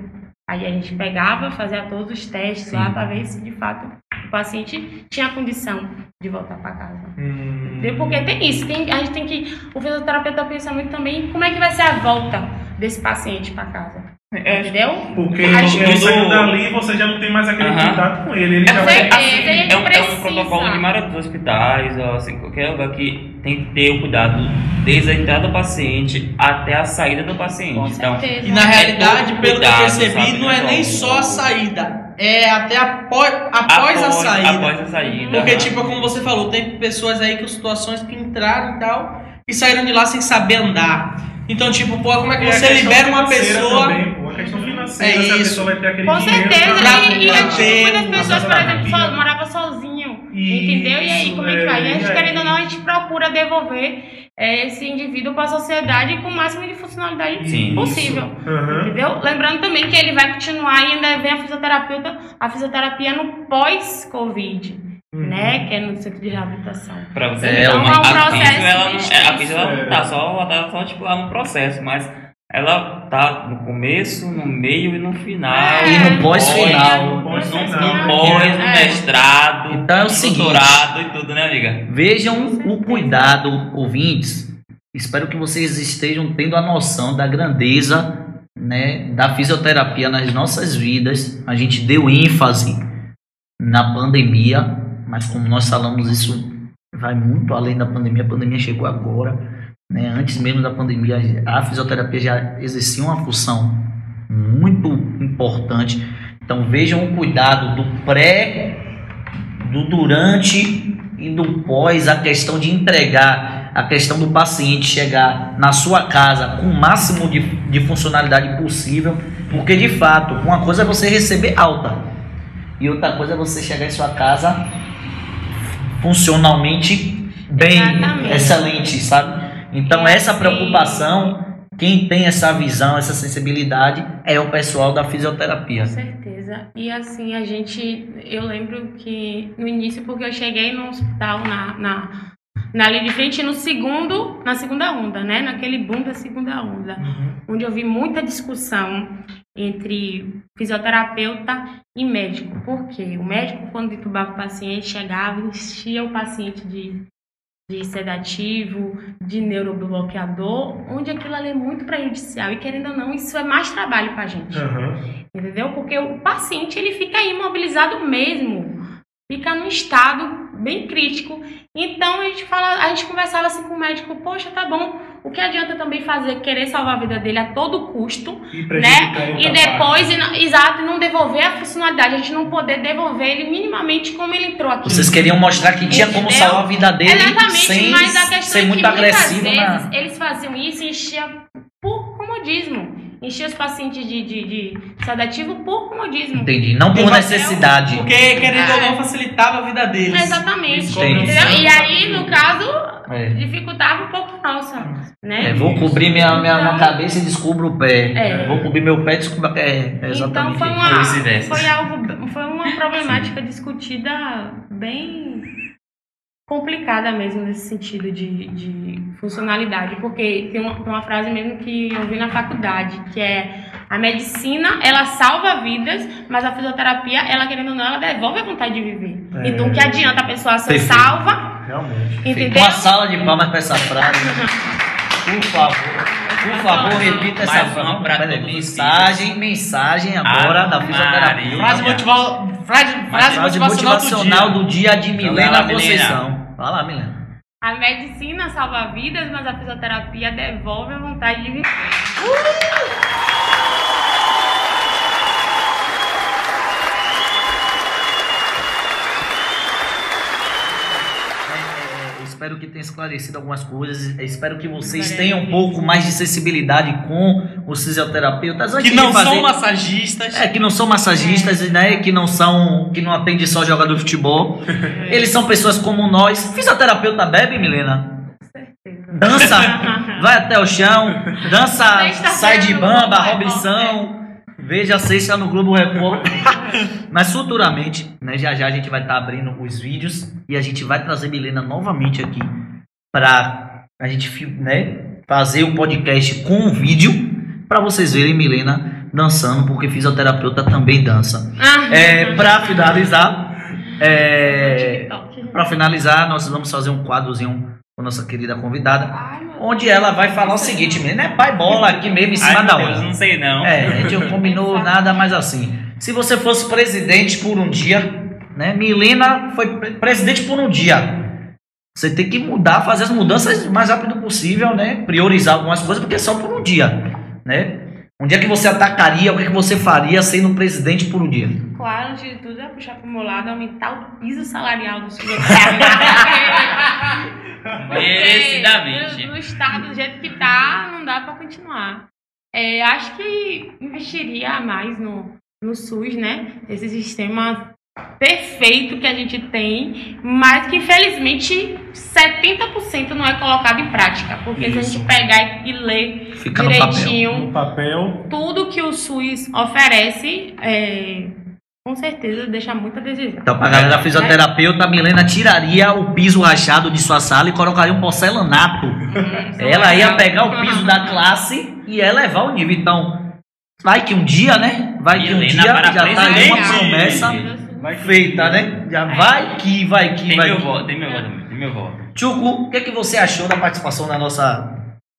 Aí a gente pegava, fazia todos os testes lá para ver se de fato paciente tinha condição de voltar para casa. Hum. Entendeu? Porque tem isso, tem, a gente tem que. O fisioterapeuta pensa muito também em como é que vai ser a volta desse paciente para casa. É, Entendeu? Porque A gente- ele saiu dali você já não tem mais aquele Aham. contato com ele. Ele É já vai. Certeza, assim, a gente é, um, é um protocolo de maioria dos hospitais, ou assim, qualquer lugar que tem que ter o cuidado desde a entrada do paciente até a saída do paciente. Com então, certeza. E na realidade, pelo que eu cuidado, percebi, não é nem só a saída. É até após, após, a saída. Após a saída. Porque, tipo, como você falou, tem pessoas aí com situações que entraram e tal e saíram de lá sem saber andar. Então, tipo, pô, como é que E você libera uma pessoa. Também, pô, a questão financeira, É se a isso. pessoa vai ter aquele Com dinheiro certeza, pra- e, e muitas pessoas, por exemplo, só, morava sozinho, Isso, entendeu? E aí, como é que vai? E a gente, é, querendo ou não, a gente procura devolver esse indivíduo para a sociedade com o máximo de funcionalidade Sim. possível. Aham. Entendeu? Lembrando também que ele vai continuar e ainda vem a fisioterapeuta, a fisioterapia no pós-Covid, Uhum. né? Que é no centro de reabilitação. Pra você É, então a- é um a processo ela, não- é, a físio, ela não É. tá só, ela tá só tipo, lá no processo, mas ela tá no começo, no meio e no final. É. E no pós-final. No, pós, no pós, no É. mestrado, Então é o no seguinte. doutorado e tudo, né, amiga? Vejam o cuidado, ouvintes. Espero que vocês estejam tendo a noção da grandeza né, da fisioterapia nas nossas vidas. A gente deu ênfase na pandemia, mas como nós falamos, isso vai muito além da pandemia. A pandemia chegou agora. Né? Antes mesmo da pandemia, a fisioterapia já exercia uma função muito importante. Então vejam o cuidado do pré, do durante e do pós, a questão de entregar, a questão do paciente chegar na sua casa com o máximo de, de funcionalidade possível, porque de fato, uma coisa é você receber alta e outra coisa é você chegar em sua casa funcionalmente bem, Exatamente. excelente, sabe? Então essa preocupação, quem tem essa visão, essa sensibilidade é o pessoal da fisioterapia. Com certeza. E assim, a gente. Eu lembro que no início, porque eu cheguei no hospital na, na, na linha de frente no segundo, na segunda onda, né? Naquele boom da segunda onda. Uhum. Onde eu vi muita discussão entre fisioterapeuta e médico. Por quê? O médico, quando entubava o paciente, chegava e enchia o paciente de, de sedativo, de neurobloqueador, onde aquilo ali é muito prejudicial. E querendo ou não, isso é mais trabalho pra gente. Aham. Entendeu? Porque o paciente ele fica imobilizado mesmo, fica num estado bem crítico. Então a gente fala, a gente conversava assim com o médico, poxa, tá bom. O que adianta também fazer querer salvar a vida dele a todo custo, E né? E depois, e não- exato, e não devolver a funcionalidade, a gente não poder devolver ele minimamente como ele entrou aqui. Vocês queriam mostrar que tinha como Entendeu? salvar a vida dele Exatamente, sem mas a questão ser é que muito muitas agressivo vezes na. eles faziam isso e enchia por comodismo. Enchia os pacientes de, de, de sedativo por comodismo. Entendi. Não por necessidade. Porque, querendo ou não, facilitava a vida deles. Exatamente. Entendi. Entendeu? E aí, no caso, É. dificultava um pouco a nossa, né? É, vou cobrir minha, minha, Então- cabeça e descubro o pé. É. Vou cobrir meu pé e descubro. É, é Então exatamente foi uma, foi algo, foi uma problemática discutida bem complicada mesmo nesse sentido de, de funcionalidade, porque tem uma, tem uma frase mesmo que eu vi na faculdade, que é a medicina, ela salva vidas, mas a fisioterapia, ela querendo ou não, ela devolve a vontade de viver. É. Então, o que adianta a pessoa ser Perfeito. salva, Realmente. entendeu? Uma sala de palmas para essa frase. Por favor. Por favor, repita essa Mais frase. mensagem, mensagem agora Ave da fisioterapia. Frase, frase, frase, Frase motivacional, motivacional do do dia de Milena. Conceição. Vai lá, Milena. A medicina salva vidas, mas a fisioterapia devolve a vontade de viver. É, eu espero que tenha esclarecido algumas coisas. Espero que vocês tenham um pouco mais de sensibilidade com os fisioterapeutas. Antes Que não fazer... são massagistas. É, que não são massagistas, né? Que não são. Que não atendem só jogador de futebol. Eles são pessoas como nós. Fisioterapeuta bebe, Milena? Dança, vai até o chão, dança, sai de bamba, Globo Robson. Veja sexta no Globo Repórter. Mas futuramente, né, já já a gente vai estar abrindo os vídeos e a gente vai trazer Milena novamente aqui para a gente né, fazer o podcast com um vídeo para vocês verem Milena dançando, porque fisioterapeuta também dança. É, para finalizar, é, para finalizar, nós vamos fazer um quadrozinho com nossa querida convidada, Ai, onde ela vai falar o seguinte, Milena, é pai bola aqui mesmo em cima Ai, da meu Deus, hora. não sei não. É, a gente não combinou nada, mas assim, se você fosse presidente por um dia, né? Milena foi pre- presidente por um dia. Você tem que mudar, fazer as mudanças o mais rápido possível, né? Priorizar algumas coisas, porque é só por um dia, né? Onde é que você atacaria? O que, você faria sendo presidente por um dia? Claro, antes de tudo é puxar pro meu lado, aumentar o piso salarial do sul Merecidamente. No, no estado do jeito que tá, não dá pra continuar. É, acho que investiria mais no, no SUS, né? Esse sistema perfeito que a gente tem, mas que infelizmente 70% não é colocado em prática. Porque se a Isso. gente pegar e ler Fica no papel. direitinho No papel, tudo que o SUS oferece, é, com certeza deixa muito a desejar. Então, pra galera fisioterapeuta, a Milena tiraria o piso rachado de sua sala e colocaria um porcelanato. Ela ia pegar o piso da classe e ia elevar o nível. Então, vai que um dia, né? Vai que um dia já tá aí uma promessa vai feita, né? Já vai que, vai que, Tem vai meu que. voto, tem meu voto tem meu voto. Tchuco, o que, é que você achou da participação da nossa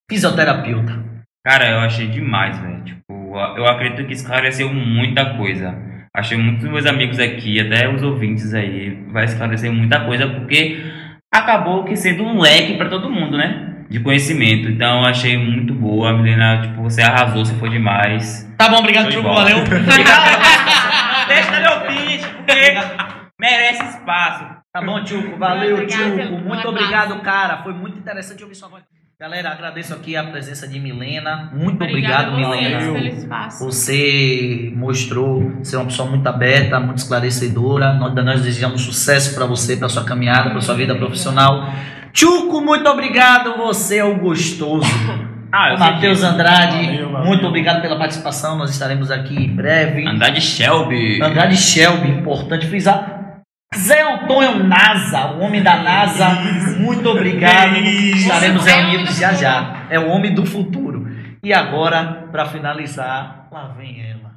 fisioterapeuta? Cara, eu achei demais, velho. Tipo, eu acredito que esclareceu muita coisa. Achei muitos meus amigos aqui, até os ouvintes aí, vai esclarecer muita coisa, porque acabou que sendo um leque pra todo mundo, né? De conhecimento. Então, eu achei muito boa. Milena, tipo, você arrasou, você foi demais. Tá bom, obrigado, bola. valeu. Deixa meu pitch, porque merece espaço. Tá bom, Tchuco? Valeu, Tchuco. um Muito obrigado, cara. Foi muito interessante ouvir sua voz. Galera, agradeço aqui a presença de Milena. Muito Obrigada obrigado, Milena. pelo espaço. Você mostrou ser uma pessoa muito aberta, muito esclarecedora. Nós, nós desejamos sucesso para você, para sua caminhada, para sua vida profissional. Tchuco, muito obrigado. Você é o gostoso. Ah, eu sei Matheus. Andrade, Valeu, valeu. muito obrigado pela participação. Nós estaremos aqui em breve. Andar de Shelby. Andrade Shelby, importante frisar. Zé Antônio NASA, o homem da NASA, muito obrigado. Estaremos reunidos do já já. É o homem do futuro. E agora, para finalizar, lá vem ela.